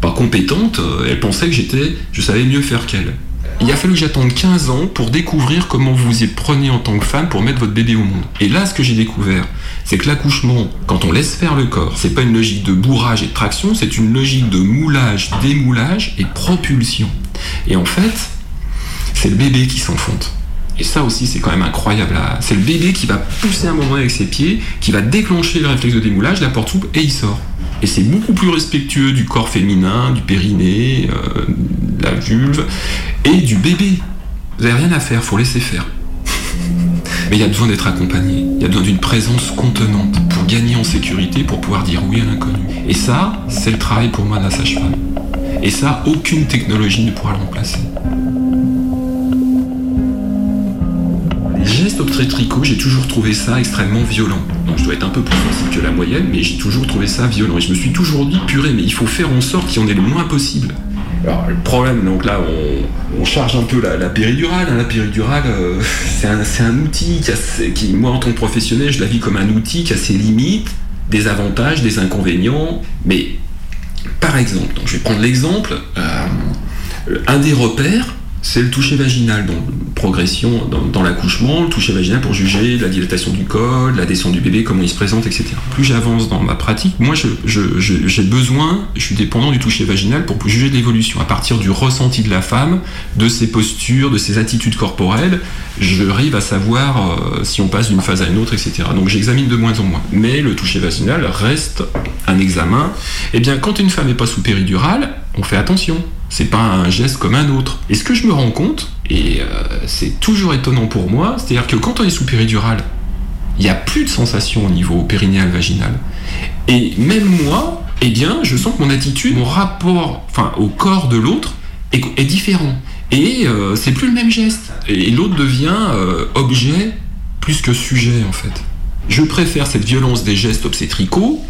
pas compétentes. euh, Elles pensaient que j'étais, je savais mieux faire qu'elles. Il a fallu que j'attende 15 ans pour découvrir comment vous vous y prenez en tant que femme pour mettre votre bébé au monde. Et là, ce que j'ai découvert, c'est que l'accouchement, quand on laisse faire le corps, c'est pas une logique de bourrage et de traction, c'est une logique de moulage, démoulage et propulsion. Et en fait, c'est le bébé qui s'enfonte. Et ça aussi, c'est quand même incroyable. à- C'est le bébé qui va pousser un moment avec ses pieds, qui va déclencher le réflexe de démoulage, la porte s'ouvre et il sort. Et c'est beaucoup plus respectueux du corps féminin, du périnée, euh, de la vulve et du bébé. Vous n'avez rien à faire, faut laisser faire. Mais il y a besoin d'être accompagné. Il y a besoin d'une présence contenante pour gagner en sécurité, pour pouvoir dire oui à l'inconnu. Et ça, c'est le travail pour moi de la sage-femme. Et ça, aucune technologie ne pourra le remplacer. Les gestes obstétricaux, j'ai toujours trouvé ça extrêmement violent. Donc je dois être un peu plus sensible que la moyenne, mais j'ai toujours trouvé ça violent. Et je me suis toujours dit, purée, mais il faut faire en sorte qu'il y en ait le moins possible. Alors le problème, donc là, on, charge un peu la, la péridurale. hein. La péridurale, euh, c'est un, un outil qui, a qui, moi en tant que professionnel, je la vis comme un outil qui a ses limites, des avantages, des inconvénients. Mais par exemple, je vais prendre l'exemple, euh, un des repères, c'est le toucher vaginal, donc progression dans, l'accouchement, le toucher vaginal pour juger la dilatation du col, la descente du bébé, comment il se présente, etc. Plus j'avance dans ma pratique, moi j'ai besoin, je suis dépendant du toucher vaginal pour juger de l'évolution. À partir du ressenti de la femme, de ses postures, de ses attitudes corporelles, j'arrive à savoir euh, si on passe d'une phase à une autre, etc. Donc j'examine de moins en moins. Mais le toucher vaginal reste un examen. Eh bien, quand une femme n'est pas sous péridurale, on fait attention. C'est pas un geste comme un autre. Et ce que je me rends compte, et euh, c'est toujours étonnant pour moi, c'est-à-dire que quand on est sous péridurale, il n'y a plus de sensation au niveau périnéal vaginal. Et même moi, eh bien, je sens que mon attitude, mon rapport enfin, au corps de l'autre est, différent. Et euh, c'est plus le même geste. Et l'autre devient euh, objet plus que sujet, en fait. Je préfère cette violence des gestes obstétricaux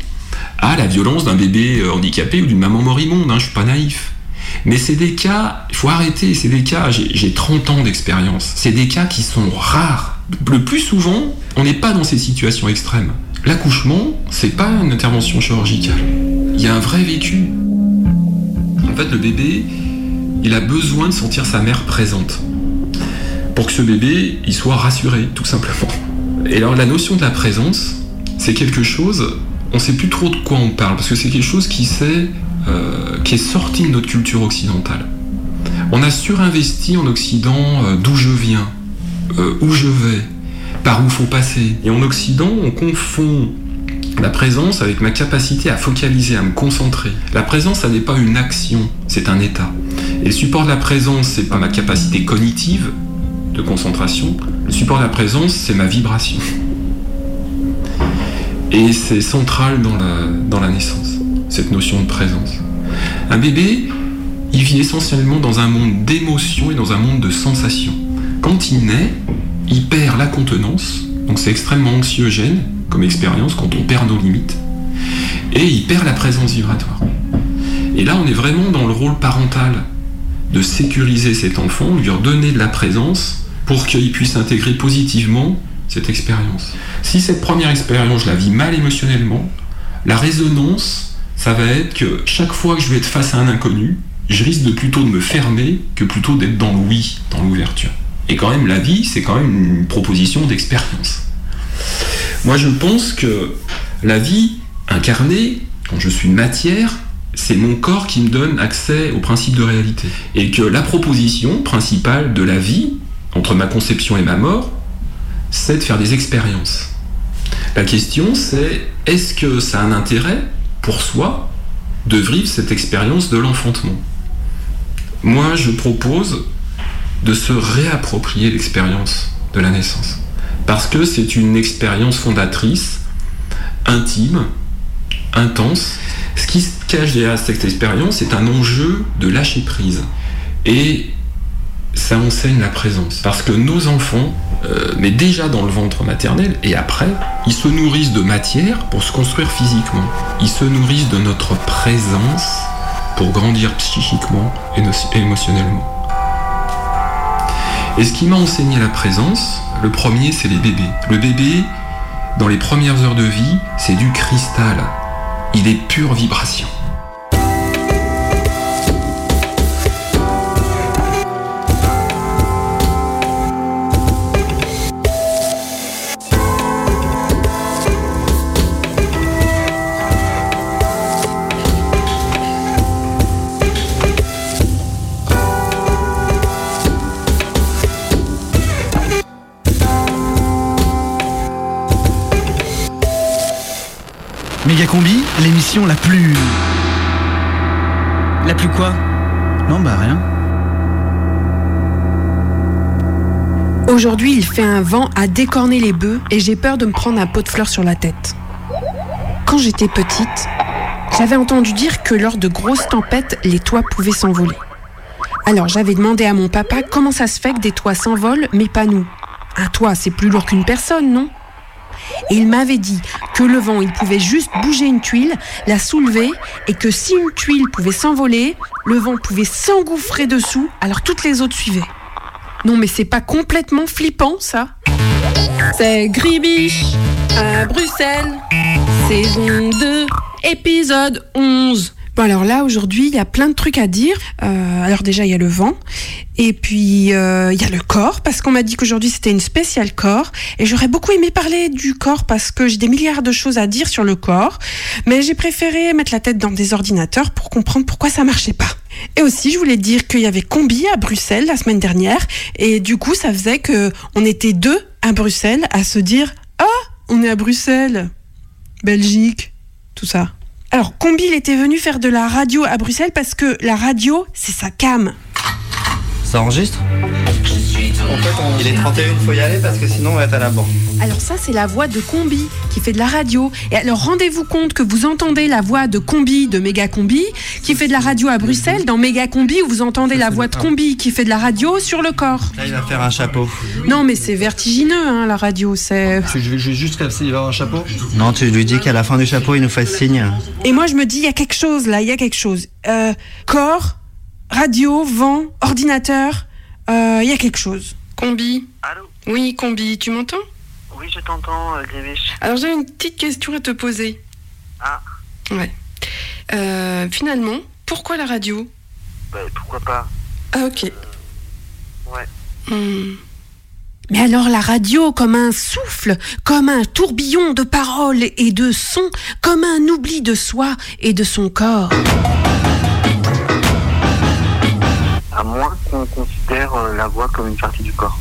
à la violence d'un bébé handicapé ou d'une maman moribonde, hein, je suis pas naïf. Mais c'est des cas, il faut arrêter, c'est des cas, j'ai j'ai 30 ans d'expérience, c'est des cas qui sont rares. Le plus souvent, on n'est pas dans ces situations extrêmes. L'accouchement, c'est pas une intervention chirurgicale. Il y a un vrai vécu. En fait, le bébé, il a besoin de sentir sa mère présente. Pour que ce bébé, il soit rassuré, tout simplement. Et alors, la notion de la présence, c'est quelque chose, on sait plus trop de quoi on parle, parce que c'est quelque chose qui, s'est, euh, qui est sorti de notre culture occidentale. On a surinvesti en Occident euh, d'où je viens, euh, où je vais, par où faut passer. Et en Occident, on confond la présence avec ma capacité à focaliser, à me concentrer. La présence, ça n'est pas une action, c'est un état. Et le support de la présence, c'est pas ma capacité cognitive de concentration. Le support de la présence, c'est ma vibration. Et c'est central dans la, dans la naissance, cette notion de présence. Un bébé, il vit essentiellement dans un monde d'émotions et dans un monde de sensations. Quand il naît, il perd la contenance, donc c'est extrêmement anxiogène comme expérience quand on perd nos limites, et il perd la présence vibratoire. Et là, on est vraiment dans le rôle parental de sécuriser cet enfant, lui redonner de la présence pour qu'il puisse intégrer positivement cette expérience. Si cette première expérience, je la vis mal émotionnellement, la résonance, ça va être que chaque fois que je vais être face à un inconnu, je risque de plutôt de me fermer que plutôt d'être dans le oui, dans l'ouverture. Et quand même, la vie, c'est quand même une proposition d'expérience. Moi, je pense que la vie incarnée, quand je suis matière, c'est mon corps qui me donne accès au principe de réalité. Et que la proposition principale de la vie, entre ma conception et ma mort, c'est de faire des expériences. La question, c'est est-ce que ça a un intérêt pour soi de vivre cette expérience de l'enfantement Moi, je propose de se réapproprier l'expérience de la naissance. Parce que c'est une expérience fondatrice, intime, intense. Ce qui se cache derrière cette expérience, c'est un enjeu de lâcher prise. Et ça enseigne la présence. Parce que nos enfants, euh, mais déjà dans le ventre maternel et après, ils se nourrissent de matière pour se construire physiquement. Ils se nourrissent de notre présence pour grandir psychiquement et et émotionnellement. Et ce qui m'a enseigné la présence, le premier, c'est les bébés. Le bébé, dans les premières heures de vie, c'est du cristal. Il est pure vibration. L'émission la plus. La plus quoi? Non, bah rien. Aujourd'hui, il fait un vent à décorner les bœufs et j'ai peur de me prendre un pot de fleurs sur la tête. Quand j'étais petite, j'avais entendu dire que lors de grosses tempêtes, les toits pouvaient s'envoler. Alors j'avais demandé à mon papa comment ça se fait que des toits s'envolent, mais pas nous. Un toit, c'est plus lourd qu'une personne, non? Et il m'avait dit que le vent, il pouvait juste bouger une tuile, la soulever, et que si une tuile pouvait s'envoler, le vent pouvait s'engouffrer dessous, alors toutes les autres suivaient. Non mais c'est pas complètement flippant ça C'est Gribiche à Bruxelles, saison 2, épisode 11. Bon alors là aujourd'hui il y a plein de trucs à dire. Euh, alors déjà il y a le vent et puis euh, il y a le corps parce qu'on m'a dit qu'aujourd'hui c'était une spéciale corps et j'aurais beaucoup aimé parler du corps parce que j'ai des milliards de choses à dire sur le corps mais j'ai préféré mettre la tête dans des ordinateurs pour comprendre pourquoi ça marchait pas. Et aussi je voulais dire qu'il y avait Combi à Bruxelles la semaine dernière et du coup ça faisait que on était deux à Bruxelles à se dire ah on est à Bruxelles Belgique tout ça. Alors, Combi, il était venu faire de la radio à Bruxelles parce que la radio, c'est sa cam. Ça enregistre Il est 31, il faut y aller parce que sinon on va être à la banque. Alors ça, c'est la voix de Combi qui fait de la radio. Et alors, rendez-vous compte que vous entendez la voix de Combi de Méga Combi qui fait de la radio à Bruxelles dans Méga Combi où vous entendez la voix de Combi qui fait de la radio sur le corps. Là, il va faire un chapeau. Non, mais c'est vertigineux, hein, la radio. C'est. Je vais juste comme s'il va avoir un chapeau Non, tu lui dis qu'à la fin du chapeau, il nous fait signe. Et moi, je me dis, il y a quelque chose là, il y a quelque chose. Euh, corps, radio, vent, ordinateur, euh, il y a quelque chose. Combi. Allô Oui, Combi, tu m'entends? Oui, je t'entends, euh. Alors j'ai une petite question à te poser. Ah, Ouais. Euh, finalement, pourquoi la radio? Bah, pourquoi pas Ah ok. Ouais. Hmm. Mais alors la radio comme un souffle, comme un tourbillon de paroles et de sons, comme un oubli de soi et de son corps. À moins qu'on considère euh, la voix comme une partie du corps.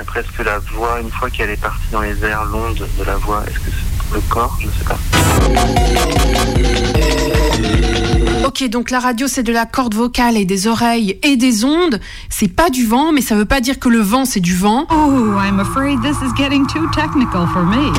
Après, est-ce que la voix, une fois qu'elle est partie dans les airs, l'onde de la voix, est-ce que c'est le corps? Je sais pas. Ok, donc la radio c'est de la corde vocale et des oreilles et des ondes. C'est pas du vent, mais ça veut pas dire que le vent c'est du vent. Oh, I'm afraid this is getting too technical for me.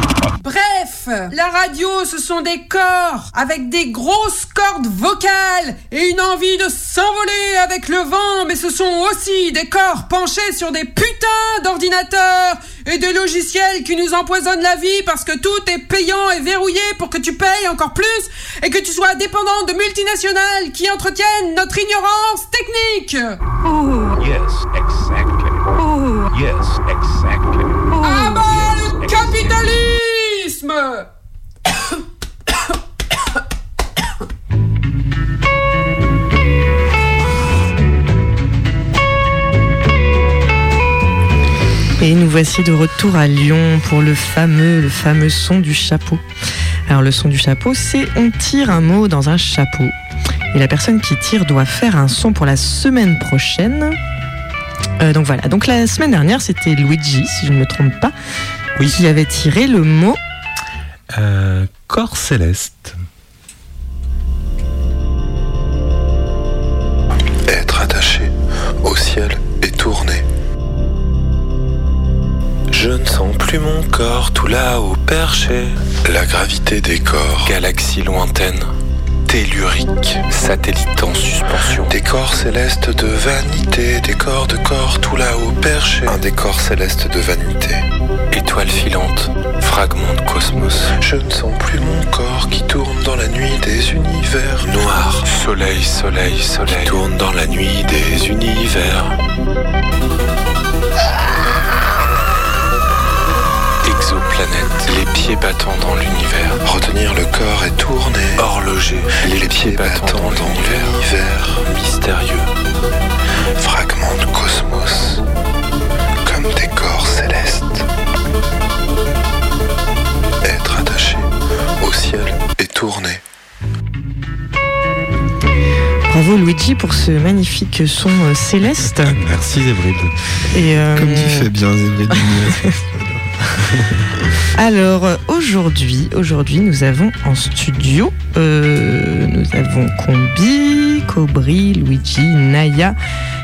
Bref, la radio, ce sont des corps avec des grosses cordes vocales et une envie de s'envoler avec le vent, mais ce sont aussi des corps penchés sur des putains d'ordinateurs et des logiciels qui nous empoisonnent la vie parce que tout est payant et verrouillé pour que tu payes encore plus et que tu sois dépendant de multinationales qui entretiennent notre ignorance technique. Yes, exactly. Yes, exactly. Ah bah le capitalisme Et nous voici de retour à Lyon pour le fameux, le fameux son du chapeau. Alors le son du chapeau, c'est on tire un mot dans un chapeau. Et la personne qui tire doit faire un son pour la semaine prochaine. Euh, donc voilà, donc la semaine dernière, c'était Luigi, si je ne me trompe pas, qui avait tiré le mot Euh, corps céleste. Être attaché au ciel et tourné. Je ne sens plus mon corps tout là-haut perché. La gravité des corps. Galaxie lointaine. Tellurique. Satellite en suspension. Décor céleste de vanité. Décor de corps tout là-haut perché. Un décor céleste de vanité. Étoile filante. Fragment de cosmos. Je ne sens plus mon corps qui tourne dans la nuit des univers. Noir. Soleil, soleil, soleil. Qui tourne dans la nuit des univers. Les pieds battants dans l'univers. Retenir le corps et tourner. Horloger, les, pieds battants dans l'univers. Mystérieux. Fragments de cosmos. Comme des corps célestes. Être attaché au ciel et tourner. Bravo Luigi pour ce magnifique son euh, céleste. Merci Zébride. Et, euh, Comme tu fais bien Zébride. Alors aujourd'hui, aujourd'hui nous avons en studio, euh, nous avons Combi, Cobri, Luigi, Naya,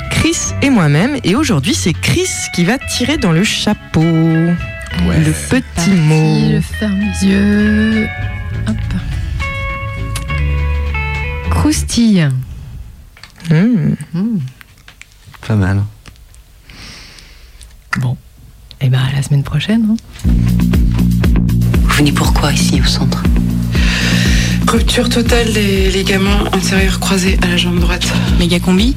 Chris et moi-même. Et aujourd'hui c'est Chris qui va tirer dans le chapeau le petit mot. Je ferme les yeux. Hop. Croustille. Hmm. Pas mal. Bon. Et ben à la semaine prochaine. hein. Vous venez pourquoi ici au centre? Rupture totale des ligaments antérieurs croisés à la jambe droite. Méga combi?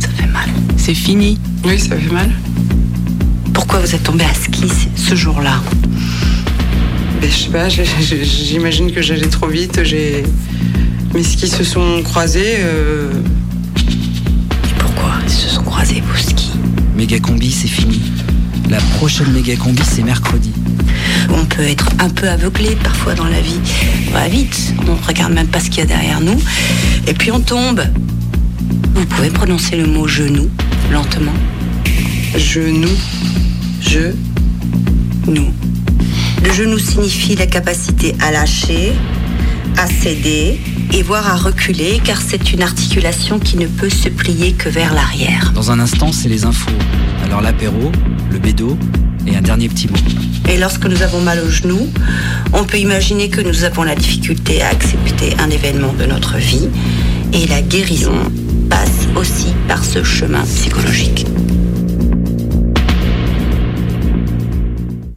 Ça fait mal. C'est fini. Oui, ça fait mal. Pourquoi vous êtes tombé à ski ce jour-là? Ben, je sais pas, j'imagine que j'allais trop vite. J'ai mes skis se sont croisés. euh, Pourquoi ils se sont croisés vos skis? Méga combi, c'est fini. La prochaine méga combi, c'est mercredi. On peut être un peu aveuglé parfois dans la vie. On va vite, on ne regarde même pas ce qu'il y a derrière nous. Et puis on tombe. Vous pouvez prononcer le mot genou lentement. Genou. Je. Nous. Le genou signifie la capacité à lâcher, à céder et voire à reculer car c'est une articulation qui ne peut se plier que vers l'arrière. Dans un instant, c'est les infos. Alors l'apéro, le bédo et un dernier petit mot. Et lorsque nous avons mal au genou, on peut imaginer que nous avons la difficulté à accepter un événement de notre vie. Et la guérison passe aussi par ce chemin psychologique.